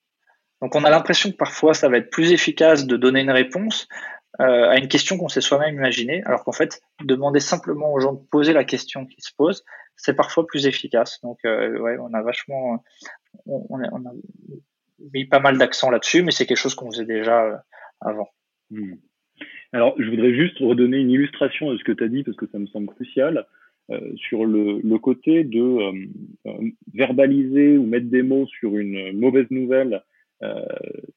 Donc on a l'impression que parfois ça va être plus efficace de donner une réponse euh, à une question qu'on s'est soi-même imaginée, alors qu'en fait, demander simplement aux gens de poser la question qui se pose, c'est parfois plus efficace. Donc, euh, ouais, on a vachement, on, a, mis pas mal d'accent là-dessus, mais c'est quelque chose qu'on faisait déjà euh, avant. Hmm. Alors, je voudrais juste redonner une illustration de ce que tu as dit parce que ça me semble crucial. Sur le, côté de verbaliser ou mettre des mots sur une mauvaise nouvelle,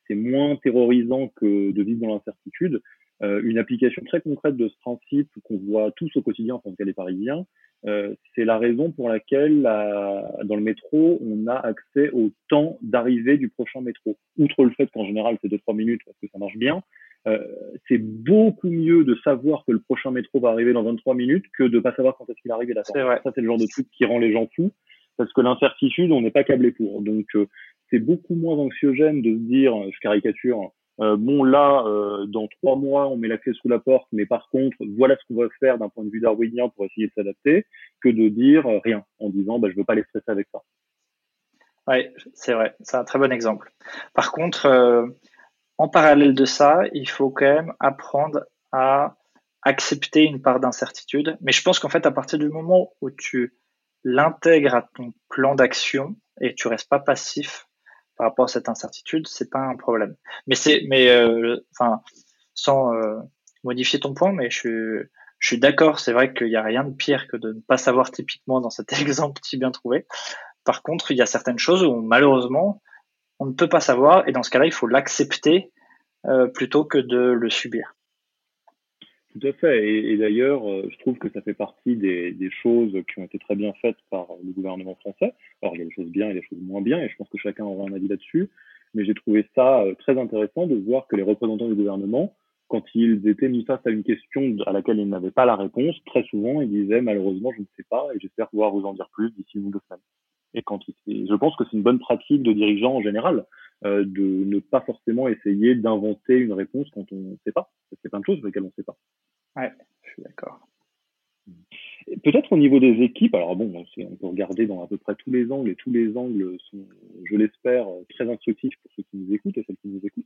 c'est moins terrorisant que de vivre dans l'incertitude. Une application très concrète de ce principe qu'on voit tous au quotidien en tant que les Parisiens, euh, c'est la raison pour laquelle dans le métro, on a accès au temps d'arrivée du prochain métro. Outre le fait qu'en général, c'est 2-3 minutes parce que ça marche bien, euh, c'est beaucoup mieux de savoir que le prochain métro va arriver dans 23 minutes que de pas savoir quand est-ce qu'il arrive et d'attendre. Ça, c'est le genre de truc qui rend les gens fous parce que l'incertitude, on n'est pas câblé pour. Donc, euh, c'est beaucoup moins anxiogène de se dire, je caricature, euh, bon là, euh, dans trois mois, on met la clé sous la porte, mais par contre, voilà ce qu'on va faire d'un point de vue darwinien pour essayer de s'adapter, que de dire euh, rien en disant, bah, je veux pas les stresser avec ça. Oui, c'est vrai, c'est un très bon exemple. Par contre, en parallèle de ça, il faut quand même apprendre à accepter une part d'incertitude. Mais je pense qu'en fait, à partir du moment où tu l'intègres à ton plan d'action et tu restes pas passif par rapport à cette incertitude, c'est pas un problème. Mais c'est, mais euh, enfin, sans euh, modifier ton point, mais je suis, je suis d'accord. C'est vrai qu'il n'y a rien de pire que de ne pas savoir typiquement dans cet exemple si bien trouvé. Par contre, il y a certaines choses où malheureusement on ne peut pas savoir et dans ce cas-là, il faut l'accepter euh, plutôt que de le subir. Tout à fait. Et, d'ailleurs, euh, je trouve que ça fait partie des, choses qui ont été très bien faites par le gouvernement français. Alors, il y a des choses bien et des choses moins bien, et je pense que chacun aura un avis là-dessus. Mais j'ai trouvé ça euh, très intéressant de voir que les représentants du gouvernement, quand ils étaient mis face à une question à laquelle ils n'avaient pas la réponse, très souvent, ils disaient malheureusement, je ne sais pas, et j'espère pouvoir vous en dire plus d'ici une ou deux semaines. Et quand je pense que c'est une bonne pratique de dirigeant en général, euh, de ne pas forcément essayer d'inventer une réponse quand on ne sait pas. C'est plein de choses lesquelles on ne sait pas. Ouais, je suis d'accord. Peut-être au niveau des équipes, alors bon, on peut regarder dans à peu près tous les angles et tous les angles sont, je l'espère, très instructifs pour ceux qui nous écoutent et celles qui nous écoutent.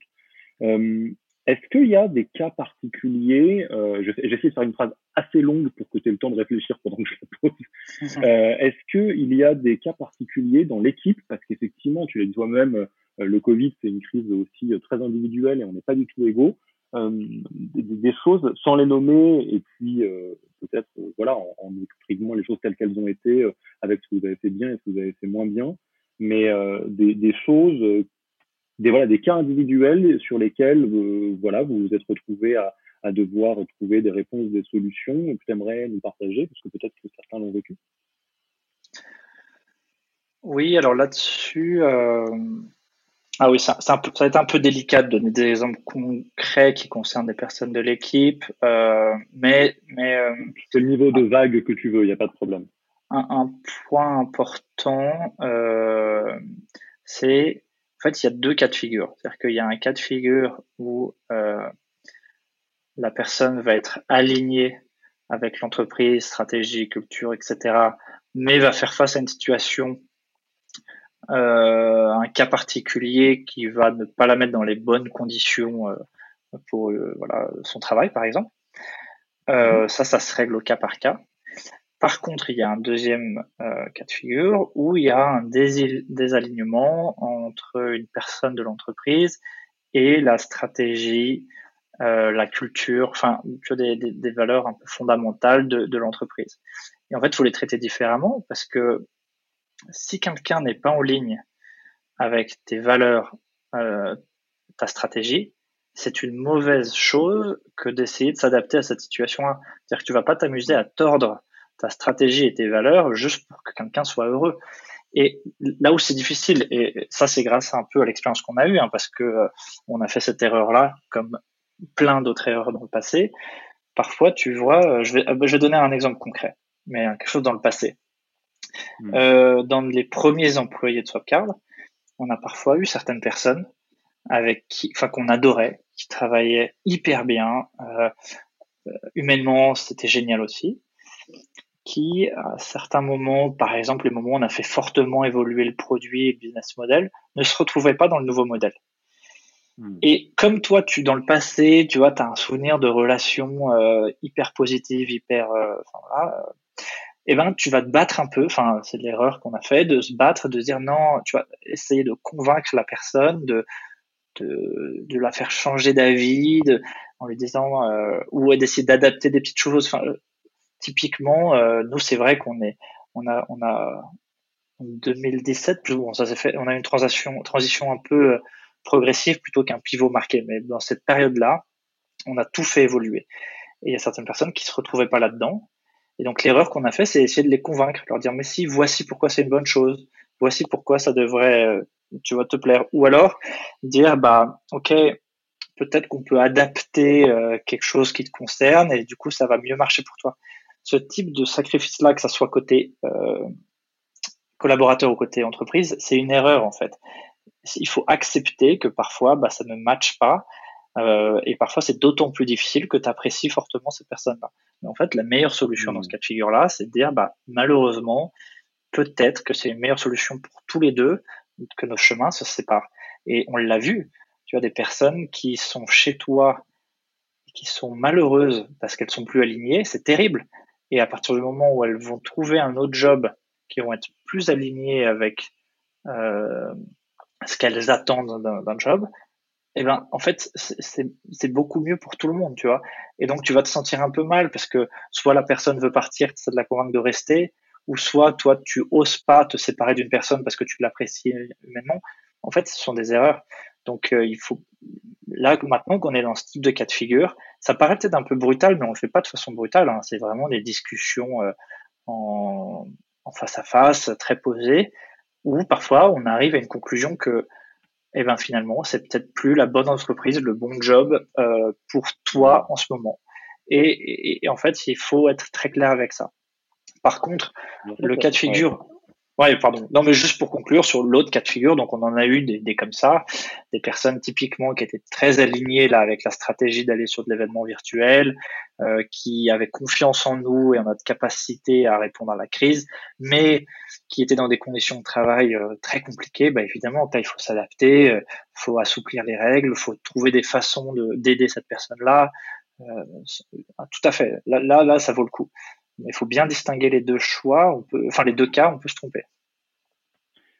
Euh, est-ce qu'il y a des cas particuliers euh, J'essaie de faire une phrase assez longue pour que tu aies le temps de réfléchir pendant que je la pose. Mhm. Euh, Est-ce qu'il y a des cas particuliers dans l'équipe? Parce qu'effectivement, tu l'as dit toi-même, euh, le Covid, c'est une crise aussi euh, très individuelle et on n'est pas du tout égaux. Euh, des, des, choses sans les nommer et puis euh, peut-être voilà en, en, exprimant les choses telles qu'elles ont été avec ce que vous avez fait bien et ce que vous avez fait moins bien mais des, des, choses des voilà des cas individuels sur lesquels euh, voilà vous vous êtes retrouvé à, à, devoir trouver des réponses, des solutions que tu aimerais nous partager parce que peut-être que certains l'ont vécu. Oui, alors là-dessus, euh... ah oui, ça, peu, ça va être un peu délicat de donner des exemples concrets qui concernent des personnes de l'équipe, euh, mais mais c'est le niveau de vague que tu veux, il n'y a pas de problème. Un, un point important, c'est en fait, il y a deux cas de figure. C'est-à-dire qu'il y a un cas de figure où euh, la personne va être alignée avec l'entreprise, stratégie, culture, etc., mais va faire face à une situation, euh, un cas particulier qui va ne pas la mettre dans les bonnes conditions euh, pour euh, voilà, son travail, par exemple. Euh, ça, ça se règle au cas par cas. Par contre, il y a un deuxième euh, cas de figure où il y a un désalignement entre une personne de l'entreprise et la stratégie, euh, la culture, enfin, des, des, valeurs un peu fondamentales de, de l'entreprise. Et en fait, il faut les traiter différemment parce que si quelqu'un n'est pas en ligne avec tes valeurs, euh, ta stratégie, c'est une mauvaise chose que d'essayer de s'adapter à cette situation-là. C'est-à-dire que tu vas pas t'amuser à tordre ta stratégie et tes valeurs juste pour que quelqu'un soit heureux. Et là où c'est difficile, et ça c'est grâce un peu à l'expérience qu'on a eue, hein, parce que euh, on a fait cette erreur-là, comme plein d'autres erreurs dans le passé. Parfois, tu vois, euh, je vais, euh, je vais donner un exemple concret, mais quelque chose dans le passé. Hmm. Euh, dans les premiers employés de Swapcard, on a parfois eu certaines personnes avec qui, enfin qu'on adorait, qui travaillaient hyper bien, humainement c'était génial aussi, qui, à certains moments, par exemple les moments où on a fait fortement évoluer le produit et le business model, ne se retrouvaient pas dans le nouveau modèle. Hmm. Et comme toi, tu dans le passé, tu vois, tu as un souvenir de relations euh, hyper positives, hyper, euh, enfin, voilà, euh, eh ben, tu vas te battre un peu. Enfin, c'est l'erreur qu'on a fait de se battre, de dire non. Tu vas essayer de convaincre la personne, de de, de la faire changer d'avis, en lui disant euh, ou d'essayer d'adapter des petites choses. Enfin, typiquement, euh, nous, c'est vrai qu'on est, on a, on a, en 2017, plus bon, ça s'est fait, on a une transition, transition un peu euh, progressive plutôt qu'un pivot marqué. Mais dans cette période-là, on a tout fait évoluer. Et il y a certaines personnes qui se retrouvaient pas là-dedans. Et donc l'erreur qu'on a fait, c'est essayer de les convaincre, leur dire mais si, voici pourquoi c'est une bonne chose, voici pourquoi ça devrait, euh, tu vas te plaire. Ou alors dire bah ok, peut-être qu'on peut adapter quelque chose qui te concerne et du coup ça va mieux marcher pour toi ce type de sacrifice-là, que ça soit côté euh, collaborateur ou côté entreprise, c'est une erreur en fait. Il faut accepter que parfois, bah, ça ne matche pas. Euh, et parfois, c'est d'autant plus difficile que tu apprécies fortement cette personne-là. Mais en fait, la meilleure solution dans ce mmh. cas de figure-là, c'est de dire, bah, malheureusement, peut-être que c'est une meilleure solution pour tous les deux que nos chemins se séparent. Et on l'a vu. Tu as des personnes qui sont chez toi, qui sont malheureuses parce qu'elles sont plus alignées. C'est terrible. Et à partir du moment où elles vont trouver un autre job qui vont être plus alignées avec euh, ce qu'elles attendent d'un job, eh ben, en fait, c'est beaucoup mieux pour tout le monde, tu vois. Et donc, tu vas te sentir un peu mal parce que soit la personne veut partir, essaies de la convaincre de rester, ou soit toi, tu oses pas te séparer d'une personne parce que tu l'apprécies humainement. En fait, ce sont des erreurs. Donc, euh, il faut, là, maintenant qu'on est dans ce type de cas de figure, ça paraît peut-être un peu brutal, mais on le fait pas de façon brutale. Hein. C'est vraiment des discussions euh, en, en, face à face, très posées, où parfois on arrive à une conclusion que, eh ben, finalement, c'est peut-être plus la bonne entreprise, le bon job euh, pour toi en ce moment. Et, et, en fait, il faut être très clair avec ça. Par contre, le cas de figure, Ouais, pardon. Non, mais juste pour conclure sur l'autre cas de figure, donc on en a eu des, des, comme ça, des personnes typiquement qui étaient très alignées là avec la stratégie d'aller sur de l'événement virtuel, euh, qui avaient confiance en nous et en notre capacité à répondre à la crise, mais qui étaient dans des conditions de travail euh, très compliquées. Bah évidemment, il faut s'adapter, euh, faut assouplir les règles, faut trouver des façons d'aider cette personne-là. Euh, tout à fait. Là, là, là, ça vaut le coup il faut bien distinguer les deux choix, enfin les deux cas, on peut se tromper.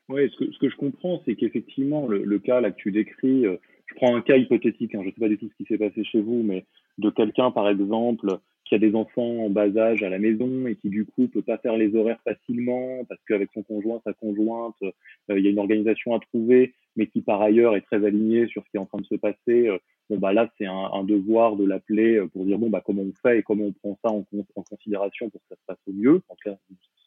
Oui, ce que, ce que je comprends, c'est qu'effectivement, le, cas là que tu décris, euh, je prends un cas hypothétique, hein, je ne sais pas du tout ce qui s'est passé chez vous, mais de quelqu'un, par exemple, qui a des enfants en bas âge à la maison et qui du coup peut pas faire les horaires facilement parce qu'avec son conjoint, sa conjointe, euh, il y a une organisation à trouver, mais qui par ailleurs est très aligné sur ce qui est en train de se passer. Euh, bon bah là c'est un, un, devoir de l'appeler euh, pour dire bon bah comment on fait et comment on prend ça en, en considération pour que ça se passe au mieux. En tout cas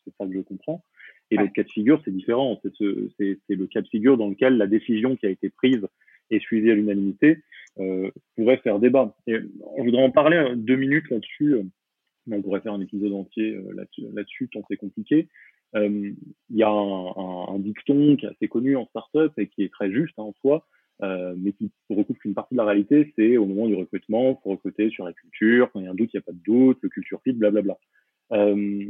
c'est ça que je comprends. Et le cas de figure c'est différent. C'est le cas de figure dans lequel la décision qui a été prise et suivie à l'unanimité euh, pourrait faire débat. Et je voudrais en parler euh, deux minutes là-dessus. On pourrait faire un épisode entier là-dessus, tant c'est compliqué. Il y a un, dicton qui est assez connu en startup et qui est très juste hein, en soi, euh, mais qui recouvre qu'une partie de la réalité, c'est au moment du recrutement, faut recruter sur la culture, quand il y a un doute, il n'y a pas de doute, le culture fit, blablabla. Euh,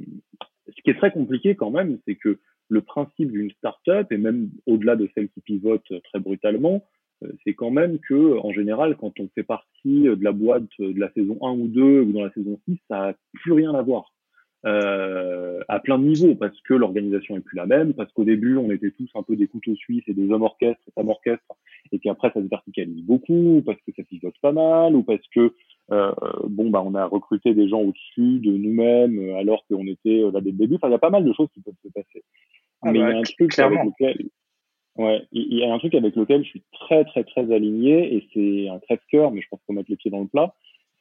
ce qui est très compliqué quand même, c'est que le principe d'une startup, et même au-delà de celle qui pivote très brutalement, euh, c'est quand même que, en général, quand on fait partie de la boîte de la saison 1 ou 2 ou dans la saison 6, ça n'a plus rien à voir euh, à plein de niveaux, parce que l'organisation est plus la même, parce qu'au début, on était tous un peu des couteaux suisses et des hommes orchestres, femmes orchestres, et qu'après, ça se verticalise beaucoup, parce que ça pivote pas mal, ou parce que euh, bon, bah, on a recruté des gens au-dessus de nous-mêmes, euh, alors qu'on était là dès le début. Enfin, il y a pas mal de choses qui peuvent se passer. Ah Mais il y a bah, un truc avec lequel, ouais, il y a un truc avec lequel je suis très, très, très aligné, et c'est un crève-cœur, mais je pense qu'on mettre les pieds dans le plat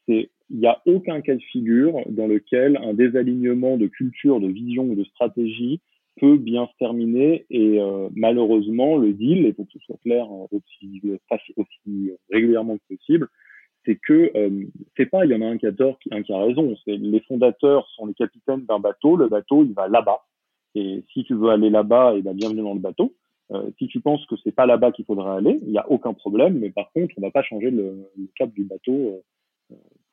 c'est il n'y a aucun cas de figure dans lequel un désalignement de culture, de vision ou de stratégie peut bien se terminer et euh, malheureusement le deal, et pour que ce soit clair euh, aussi, aussi régulièrement que possible, c'est que euh, c'est pas il y en a un qui a tort, un qui a raison. Les fondateurs sont les capitaines d'un bateau, le bateau il va là-bas. Et si tu veux aller là-bas, et eh ben bienvenue dans le bateau. Euh, si tu penses que c'est pas là-bas qu'il faudrait aller, il n'y a aucun problème. Mais par contre, on va pas changer le, le cap du bateau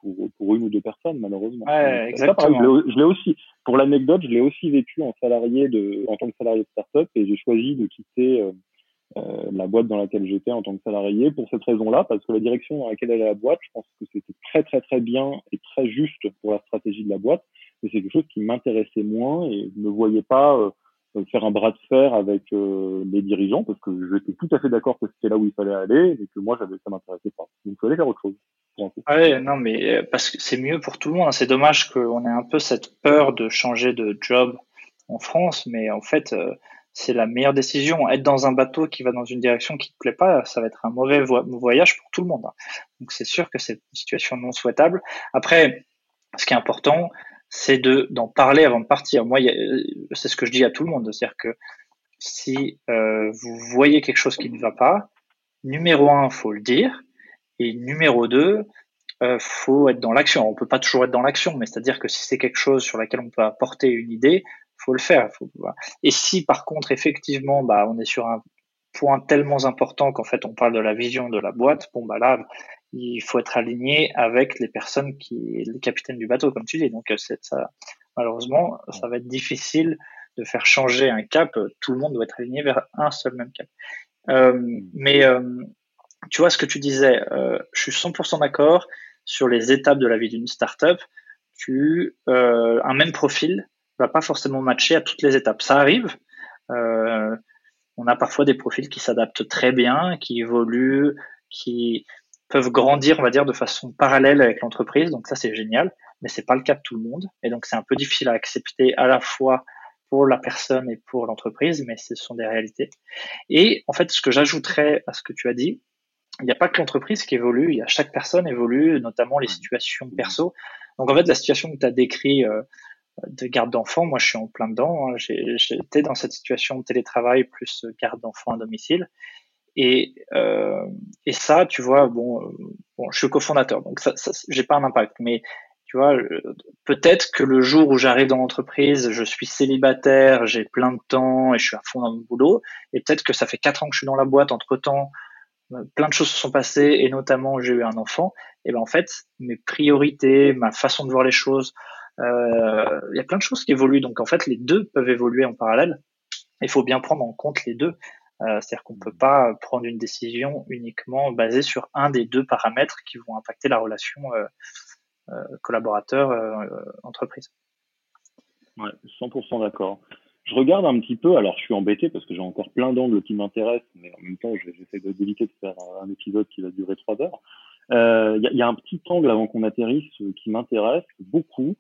pour, pour, une ou deux personnes, malheureusement. Ouais, exactement. je l'ai aussi, pour l'anecdote, je l'ai aussi vécu en salarié de, en tant que salarié de start-up et j'ai choisi de quitter euh, euh, la boîte dans laquelle j'étais en tant que salarié pour cette raison-là, parce que la direction dans laquelle allait la boîte, je pense que c'était très très très bien et très juste pour la stratégie de la boîte, mais c'est quelque chose qui m'intéressait moins et je ne voyais pas euh, euh, faire un bras de fer avec euh, les dirigeants parce que j'étais tout à fait d'accord que c'était là où il fallait aller et que moi j'avais ça m'intéressait pas. Donc il fallait faire autre chose. Ouais, non mais euh, parce que c'est mieux pour tout le monde. Hein. C'est dommage qu'on ait un peu cette peur de changer de job en France, mais en fait c'est la meilleure décision. Être dans un bateau qui va dans une direction qui te plaît pas, ça va être un mauvais voyage pour tout le monde. Hein. Donc c'est sûr que c'est une situation non souhaitable. Après, ce qui est important, c'est de d'en parler avant de partir. Moi, c'est ce que je dis à tout le monde, c'est-à-dire que si euh, vous voyez quelque chose qui ne va pas, numéro un, faut le dire, et numéro deux, euh, faut être dans l'action. On peut pas toujours être dans l'action, mais c'est-à-dire que si c'est quelque chose sur laquelle on peut apporter une idée, faut le faire. Faut, et si par contre effectivement, bah, on est sur un point tellement important qu'en fait on parle de la vision de la boîte, bon bah là, il faut être aligné avec les personnes qui, les capitaines du bateau, comme tu dis. Donc, c'est ça, malheureusement, ça va être difficile de faire changer un cap. Tout le monde doit être aligné vers un seul même cap. Euh, mais euh, tu vois ce que tu disais, euh, je suis 100% d'accord sur les étapes de la vie d'une startup. Tu, un même profil va pas forcément matcher à toutes les étapes. Ça arrive. Euh, on a parfois des profils qui s'adaptent très bien, qui évoluent, qui peuvent grandir, on va dire, de façon parallèle avec l'entreprise. Donc ça, c'est génial, mais c'est pas le cas de tout le monde. Et donc c'est un peu difficile à accepter à la fois pour la personne et pour l'entreprise, mais ce sont des réalités. Et en fait, ce que j'ajouterais à ce que tu as dit, il n'y a pas que l'entreprise qui évolue, il y a chaque personne évolue, notamment les situations perso. Donc en fait, la situation que tu as décrit euh, de garde d'enfants, moi je suis en plein dedans. Hein. J'étais dans cette situation de télétravail plus garde d'enfants à domicile. Et, euh, et ça, tu vois, bon, bon je suis cofondateur, donc ça, ça j'ai pas un impact. Mais tu vois, peut-être que le jour où j'arrive dans l'entreprise, je suis célibataire, j'ai plein de temps et je suis à fond dans mon boulot. Et peut-être que ça fait quatre ans que je suis dans la boîte. Entre temps, plein de choses se sont passées et notamment j'ai eu un enfant. Et ben en fait, mes priorités, ma façon de voir les choses, euh, il y a plein de choses qui évoluent. Donc en fait, les deux peuvent évoluer en parallèle. Il faut bien prendre en compte les deux. Euh, c'est-à-dire qu'on ne peut pas prendre une décision uniquement basée sur un des deux paramètres qui vont impacter la relation euh, collaborateur-entreprise. ouais, 100% d'accord. Je regarde un petit peu, alors je suis embêté parce que j'ai encore plein d'angles qui m'intéressent, mais en même temps, j'essaie d'éviter de faire un épisode qui va durer trois heures. Il y, a un petit angle avant qu'on atterrisse qui m'intéresse beaucoup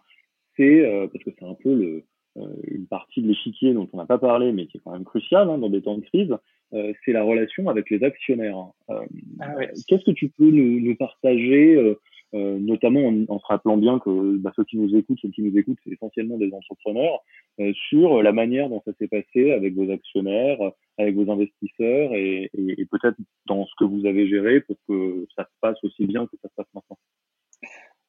c'est euh, parce que c'est un peu le, euh, une partie de l'échiquier dont on n'a pas parlé, mais qui est quand même cruciale hein, dans des temps de crise, euh, c'est la relation avec les actionnaires. Ah qu'est-ce que tu peux nous, nous partager, notamment en, se rappelant bien que bah, ceux qui nous écoutent, ceux qui nous écoutent, c'est essentiellement des entrepreneurs, sur la manière dont ça s'est passé avec vos actionnaires, avec vos investisseurs, et, et, et peut-être dans ce que vous avez géré pour que ça se passe aussi bien que ça se passe maintenant.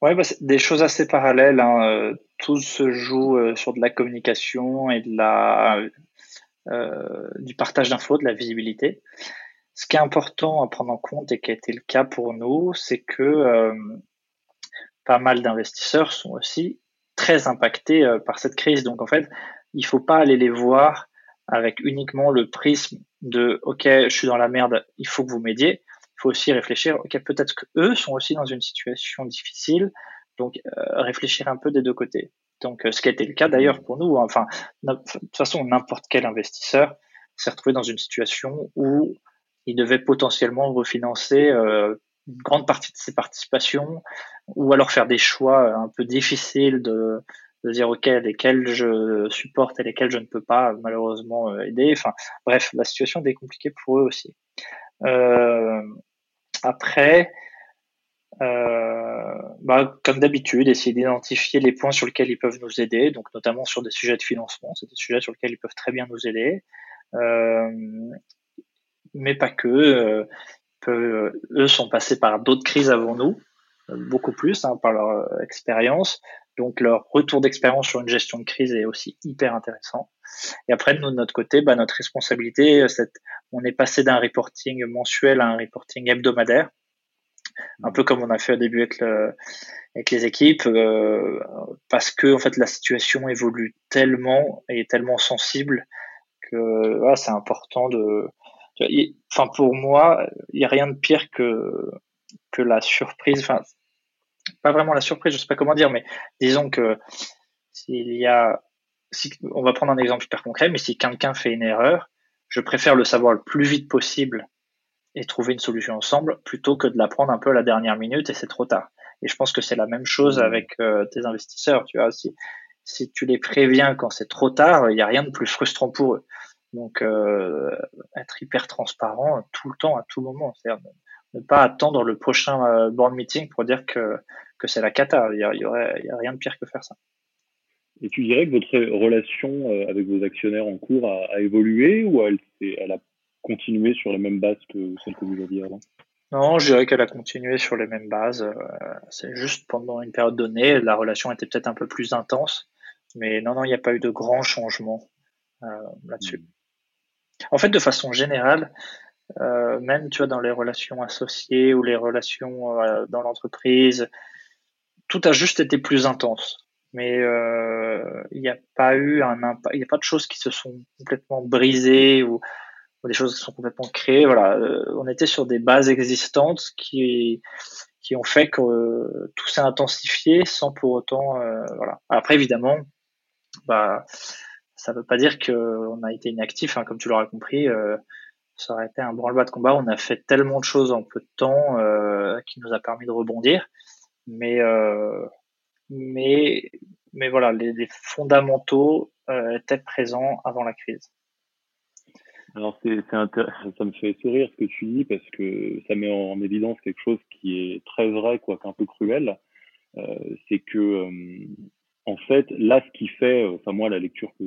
Ouais, bah, des choses assez parallèles. Hein. Euh, tout se joue euh, sur de la communication et de la, euh, du partage d'infos, de la visibilité. Ce qui est important à prendre en compte et qui a été le cas pour nous, c'est que pas mal d'investisseurs sont aussi très impactés par cette crise. Donc en fait, il faut pas aller les voir avec uniquement le prisme de OK, je suis dans la merde, il faut que vous m'aidiez faut aussi réfléchir, ok, peut-être que eux sont aussi dans une situation difficile, donc euh, réfléchir un peu des deux côtés. Donc, euh, ce qui a été le cas d'ailleurs pour nous. Hein. De toute façon, n'importe quel investisseur s'est retrouvé dans une situation où il devait potentiellement refinancer euh, une grande partie de ses participations, ou alors faire des choix un peu difficiles de, dire ok lesquels je supporte et lesquels je ne peux pas malheureusement aider. Enfin, bref, la situation est compliquée pour eux aussi. Après, euh, bah, comme d'habitude, essayer d'identifier les points sur lesquels ils peuvent nous aider, donc notamment sur des sujets de financement, c'est des sujets sur lesquels ils peuvent très bien nous aider, euh, mais pas que. Euh, eux sont passés par d'autres crises avant nous, beaucoup plus hein, par leur expérience, donc leur retour d'expérience sur une gestion de crise est aussi hyper intéressant. Et après, nous, de notre côté, bah, notre responsabilité, on est passé d'un reporting mensuel à un reporting hebdomadaire, un peu comme on a fait au début avec, les équipes, euh, parce que en fait la situation évolue tellement et est tellement sensible que c'est important de. Enfin, pour moi, il n'y a rien de pire que que la surprise. Enfin, pas vraiment la surprise, je sais pas comment dire, mais disons que s'il y a on va prendre un exemple super concret, mais si quelqu'un fait une erreur, je préfère le savoir le plus vite possible et trouver une solution ensemble plutôt que de la prendre un peu à la dernière minute et c'est trop tard. Et je pense que c'est la même chose mmh. avec euh, tes investisseurs. Tu vois, si, si tu les préviens quand c'est trop tard, il n'y a rien de plus frustrant pour eux. Donc, euh, être hyper transparent tout le temps, à tout moment. Ne pas attendre le prochain euh, board meeting pour dire que, que c'est la cata. Il y, a, il y aurait, il y a rien de pire que faire ça. Et tu dirais que votre relation euh, avec vos actionnaires en cours a, évolué ou elle, elle, a continué sur les mêmes bases que celle que vous aviez avant? Non, je dirais qu'elle a continué sur les mêmes bases. Euh, c'est juste pendant une période donnée, la relation était peut-être un peu plus intense. Mais non, non, il n'y a pas eu de grands changements euh, là-dessus. Hmm. En fait, de façon générale, même tu vois, dans les relations associées ou les relations dans l'entreprise, tout a juste été plus intense mais euh, il n'y a pas eu un impact, il n'y a pas de choses qui se sont complètement brisées ou, des choses qui sont complètement créées. Voilà, euh, on était sur des bases existantes qui qui ont fait que tout s'est intensifié sans pour autant. Euh, voilà. Après, évidemment, bah, ça veut pas dire qu'on a été inactif, hein, comme tu l'auras compris. Ça aurait été un branle-bas de combat. On a fait tellement de choses en peu de temps euh, qui nous a permis de rebondir. Mais, euh, mais, mais voilà, les, fondamentaux euh, étaient présents avant la crise. Alors c'est, ça me fait sourire ce que tu dis parce que ça met en évidence quelque chose qui est très vrai, quoi qu'un peu cruel. C'est que en fait, là, ce qui fait, enfin moi, la lecture que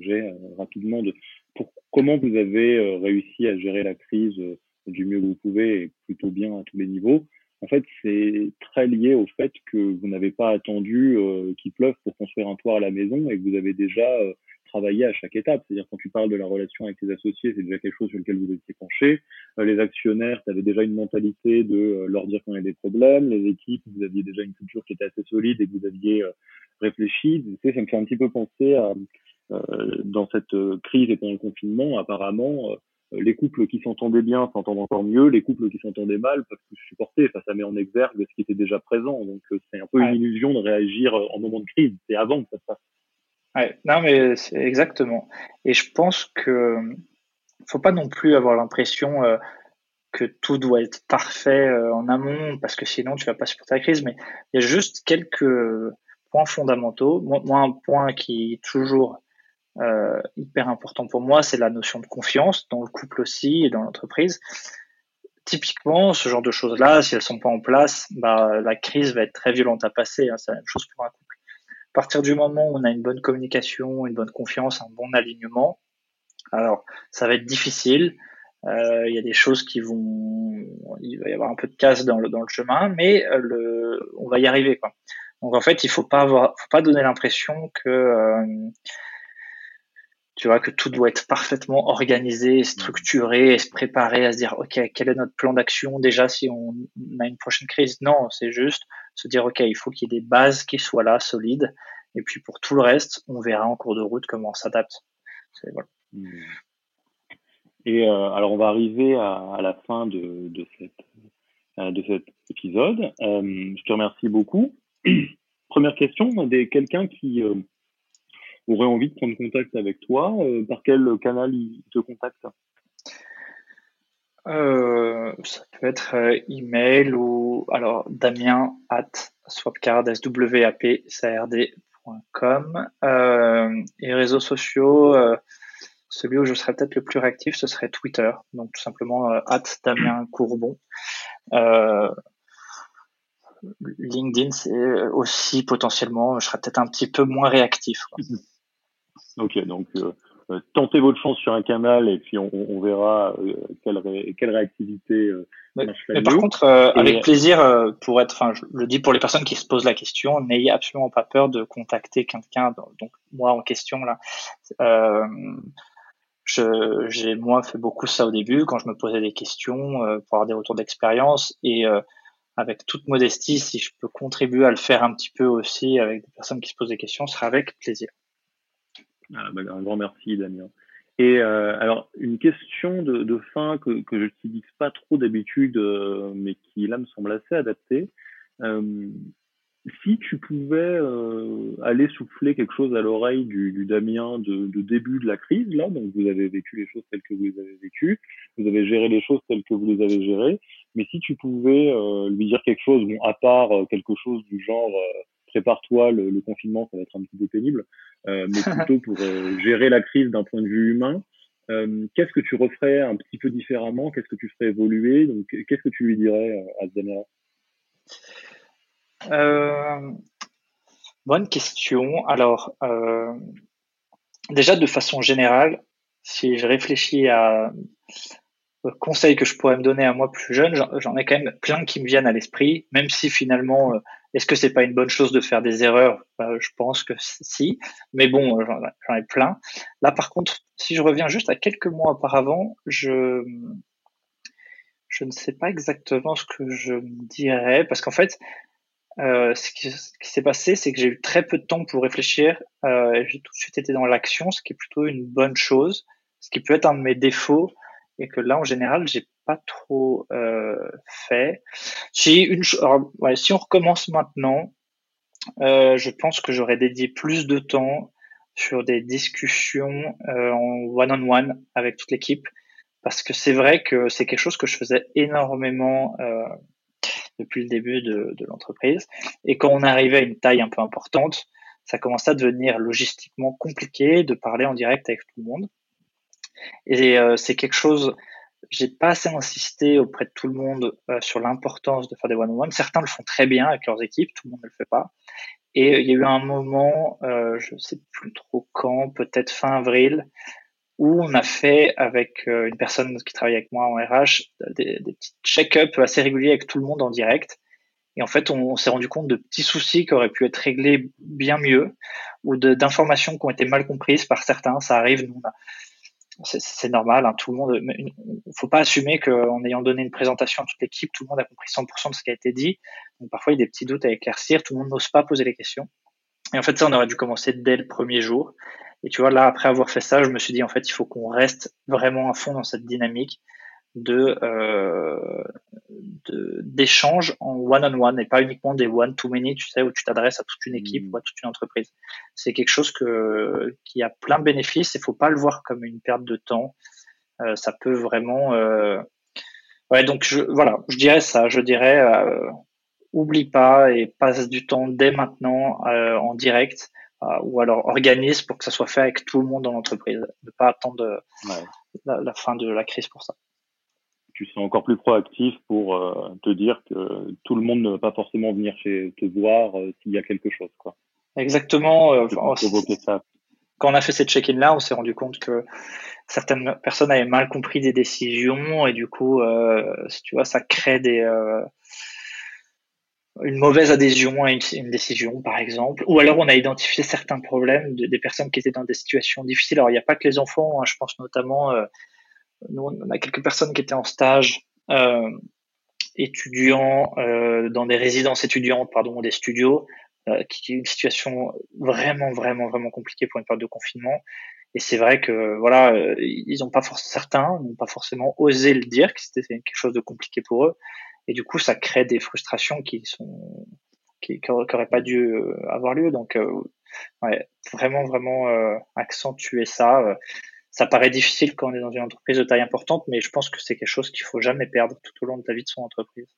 j'ai rapidement de pour comment vous avez euh, réussi à gérer la crise du mieux que vous pouvez et plutôt bien à tous les niveaux. En fait, c'est très lié au fait que vous n'avez pas attendu qu'il pleuve pour construire un toit à la maison et que vous avez déjà travailler à chaque étape. C'est-à-dire quand tu parles de la relation avec tes associés, c'est déjà quelque chose sur lequel vous étiez penché. Euh, les actionnaires, tu avais déjà une mentalité de euh, leur dire y a des problèmes. Les équipes, vous aviez déjà une culture qui était assez solide et que vous aviez euh, réfléchi. Tu sais, ça me fait un petit peu penser à dans cette crise et pendant le confinement, apparemment, les couples qui s'entendaient bien s'entendent encore mieux, les couples qui s'entendaient mal peuvent se supporter. Enfin, ça met en exergue ce qui était déjà présent. Donc, c'est un peu une illusion de réagir en moment de crise. C'est avant que ça se passe. Ouais, non, mais c'est exactement. Et je pense que faut pas non plus avoir l'impression euh, que tout doit être parfait euh, en amont, parce que sinon tu vas pas supporter la crise. Mais il y a juste quelques points fondamentaux. Moi, un point qui est toujours euh, hyper important pour moi, c'est la notion de confiance dans le couple aussi et dans l'entreprise. Typiquement, ce genre de choses-là, si elles sont pas en place, bah, la crise va être très violente à passer. Hein. C'est la même chose pour un couple à partir du moment où on a une bonne communication, une bonne confiance, un bon alignement, alors ça va être difficile. Euh, il y a des choses qui vont, il va y avoir un peu de casse dans le dans le chemin, mais euh, le, on va y arriver quoi. Donc en fait, il faut pas avoir, faut pas donner l'impression que euh, tu vois que tout doit être parfaitement organisé, structuré, et se préparer à se dire ok quel est notre plan d'action déjà si on a une prochaine crise? Non, c'est juste se dire ok il faut qu'il y ait des bases qui soient là solides et puis pour tout le reste on verra en cours de route comment on s'adapte. Voilà. Hmm. Et euh, alors on va arriver à, à la fin de, de, cette, euh, de cet épisode. Euh, je te remercie beaucoup. Première question, quelqu'un qui euh, aurait envie de prendre contact avec toi, euh, par quel canal il te contacte euh, ça peut être euh, email ou alors Damien at swapcard swapcard.com euh, et réseaux sociaux. Euh, celui où je serais peut-être le plus réactif, ce serait Twitter. Donc tout simplement euh, at Damien Courbon. LinkedIn, c'est aussi potentiellement, je serais peut-être un petit peu moins réactif. Quoi. Ok, donc euh, euh, tentez votre chance sur un canal et puis on, on verra euh, quelle, ré, quelle, réactivité. Euh, mais, mais par contre, avec plaisir, pour être, enfin, je le dis pour les personnes qui se posent la question, n'ayez absolument pas peur de contacter quelqu'un. Donc moi en question là, j'ai moi fait beaucoup ça au début quand je me posais des questions pour avoir des retours d'expérience et avec toute modestie, si je peux contribuer à le faire un petit peu aussi avec des personnes qui se posent des questions, ce sera avec plaisir. Ah, bah, un grand merci, Damien. Et euh, alors, une question de, de fin que, que je n'utilise pas trop d'habitude, euh, mais qui là me semble assez adaptée. Euh, si tu pouvais euh, aller souffler quelque chose à l'oreille du, du, Damien de, de, début de la crise, là, donc vous avez vécu les choses telles que vous les avez vécues, vous avez géré les choses telles que vous les avez gérées, mais si tu pouvais euh, lui dire quelque chose, bon, à part quelque chose du genre prépare-toi, le, le, confinement, ça va être un petit peu pénible, euh, mais plutôt pour euh, gérer la crise d'un point de vue humain. Euh, qu'est-ce que tu referais un petit peu différemment? Qu'est-ce que tu ferais évoluer? Donc, qu'est-ce que tu lui dirais à Bonne question. Alors, déjà de façon générale, si je réfléchis à conseils que je pourrais me donner à moi plus jeune, j'en ai quand même plein qui me viennent à l'esprit, même si finalement est-ce que c'est pas une bonne chose de faire des erreurs? Bah, Je pense que si, mais bon, euh, j'en ai plein. Là, par contre, si je reviens juste à quelques mois auparavant, je je ne sais pas exactement ce que je dirais, parce qu'en fait, euh, ce qui, s'est passé, c'est que j'ai eu très peu de temps pour réfléchir. Euh, j'ai tout de suite été dans l'action, ce qui est plutôt une bonne chose, ce qui peut être un de mes défauts, et que là, en général, j'ai pas trop euh, fait. Si, une, si on recommence maintenant, euh, je pense que j'aurais dédié plus de temps sur des discussions en one-on-one avec toute l'équipe parce que c'est vrai que c'est quelque chose que je faisais énormément depuis le début de, de l'entreprise. Et quand on arrivait à une taille un peu importante, ça commençait à devenir logistiquement compliqué de parler en direct avec tout le monde. Et euh, c'est quelque chose, j'ai pas assez insisté auprès de tout le monde euh, sur l'importance de faire des one-on-one. Certains le font très bien avec leurs équipes, tout le monde ne le fait pas. Et il y a eu un moment, euh, je sais plus trop quand, peut-être fin avril, où on a fait avec euh, une personne qui travaille avec moi en RH des, des petits check-up assez réguliers avec tout le monde en direct. Et en fait, on, s'est rendu compte de petits soucis qui auraient pu être réglés bien mieux ou d'informations qui ont été mal comprises par certains. Ça arrive, nous, c'est normal, hein, tout le monde. Il faut pas assumer qu'en ayant donné une présentation à toute l'équipe, tout le monde a compris 100% de ce qui a été dit. Donc parfois, il y a des petits doutes à éclaircir. Tout le monde n'ose pas poser les questions. Et en fait, ça, on aurait dû commencer dès le premier jour. Et tu vois, là, après avoir fait ça, je me suis dit, en fait, il faut qu'on reste vraiment à fond dans cette dynamique de euh, d'échanges en one-on-one et pas uniquement des one-to-many, tu sais, où tu t'adresses à toute une équipe mmh. ou à toute une entreprise. C'est quelque chose que, qui a plein de bénéfices et faut pas le voir comme une perte de temps. Euh, ça peut vraiment... Euh... Ouais, donc je, voilà, je dirais ça, je dirais, euh, oublie pas et passe du temps dès maintenant euh, en direct euh, ou alors organise pour que ça soit fait avec tout le monde dans l'entreprise. Ne pas attendre la fin de la crise pour ça tu encore plus proactif pour euh, te dire que tout le monde ne va pas forcément venir chez te voir euh, s'il y a quelque chose. Quoi. Exactement. Euh, quand on a fait cette check-in là, on s'est rendu compte que certaines personnes avaient mal compris des décisions et du coup, tu vois, ça crée des une mauvaise adhésion à une, décision, par exemple. Ou alors on a identifié certains problèmes de, des personnes qui étaient dans des situations difficiles. Alors il n'y a pas que les enfants, hein, je pense notamment nous, on a quelques personnes qui étaient en stage euh, étudiants euh, dans des résidences étudiantes, pardon, des studios, euh, qui est une situation vraiment, vraiment, vraiment compliquée pour une période de confinement. Et c'est vrai que voilà, euh, ils n'ont pas forcément certains n'ont pas forcément osé le dire que c'était quelque chose de compliqué pour eux. Et du coup, ça crée des frustrations qui sont qui n'auraient pas dû euh, avoir lieu. Donc, ouais, vraiment, vraiment accentuer ça ça paraît difficile quand on est dans une entreprise de taille importante, mais je pense que c'est quelque chose qu'il faut jamais perdre tout au long de la vie de son entreprise.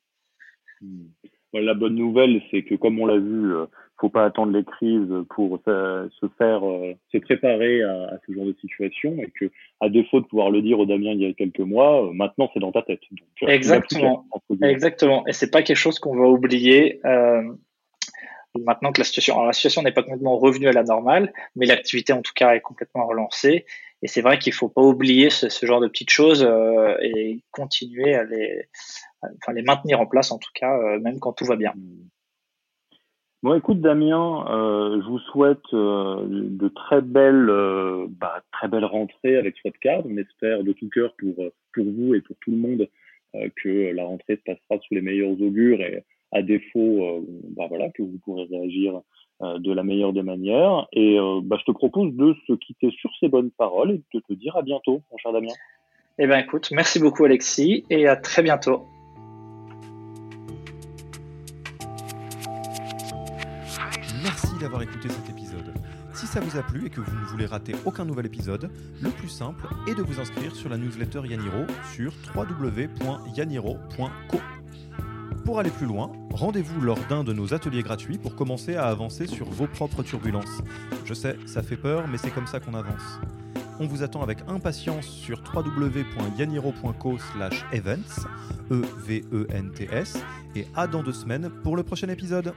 Hmm. La bonne nouvelle, c'est que comme on l'a vu, euh, faut pas attendre les crises pour se faire, euh, se préparer à, ce genre de situation, et que à défaut de pouvoir le dire au Damien il y a quelques mois, euh, maintenant c'est dans ta tête. Exactement, exactement. Et c'est pas quelque chose qu'on va oublier. maintenant que la situation, alors la situation n'est pas complètement revenue à la normale, mais l'activité en tout cas est complètement relancée. Et c'est vrai qu'il faut pas oublier ce, genre de petites choses euh, et continuer à les, maintenir en place en tout cas, euh, même quand tout va bien. Bon, écoute Damien, euh, je vous souhaite de très belles, bah, très belles rentrées avec Swapcard. On espère de tout cœur pour pour vous et pour tout le monde que la rentrée se passera sous les meilleurs augures et à défaut, bah, voilà, que vous pourrez réagir de la meilleure des manières. Et euh, bah, je te propose de se quitter sur ces bonnes paroles et de te dire à bientôt, mon cher Damien. Eh bien, écoute, merci beaucoup, Alexis, et à très bientôt. Merci d'avoir écouté cet épisode. Si ça vous a plu et que vous ne voulez rater aucun nouvel épisode, le plus simple est de vous inscrire sur la newsletter Yaniro sur www.yaniro.co. Pour aller plus loin, rendez-vous lors d'un de nos ateliers gratuits pour commencer à avancer sur vos propres turbulences. Je sais, ça fait peur, mais c'est comme ça qu'on avance. On vous attend avec impatience sur www.yaniro.co events, E-V-E-N-T-S, et à dans deux semaines pour le prochain épisode.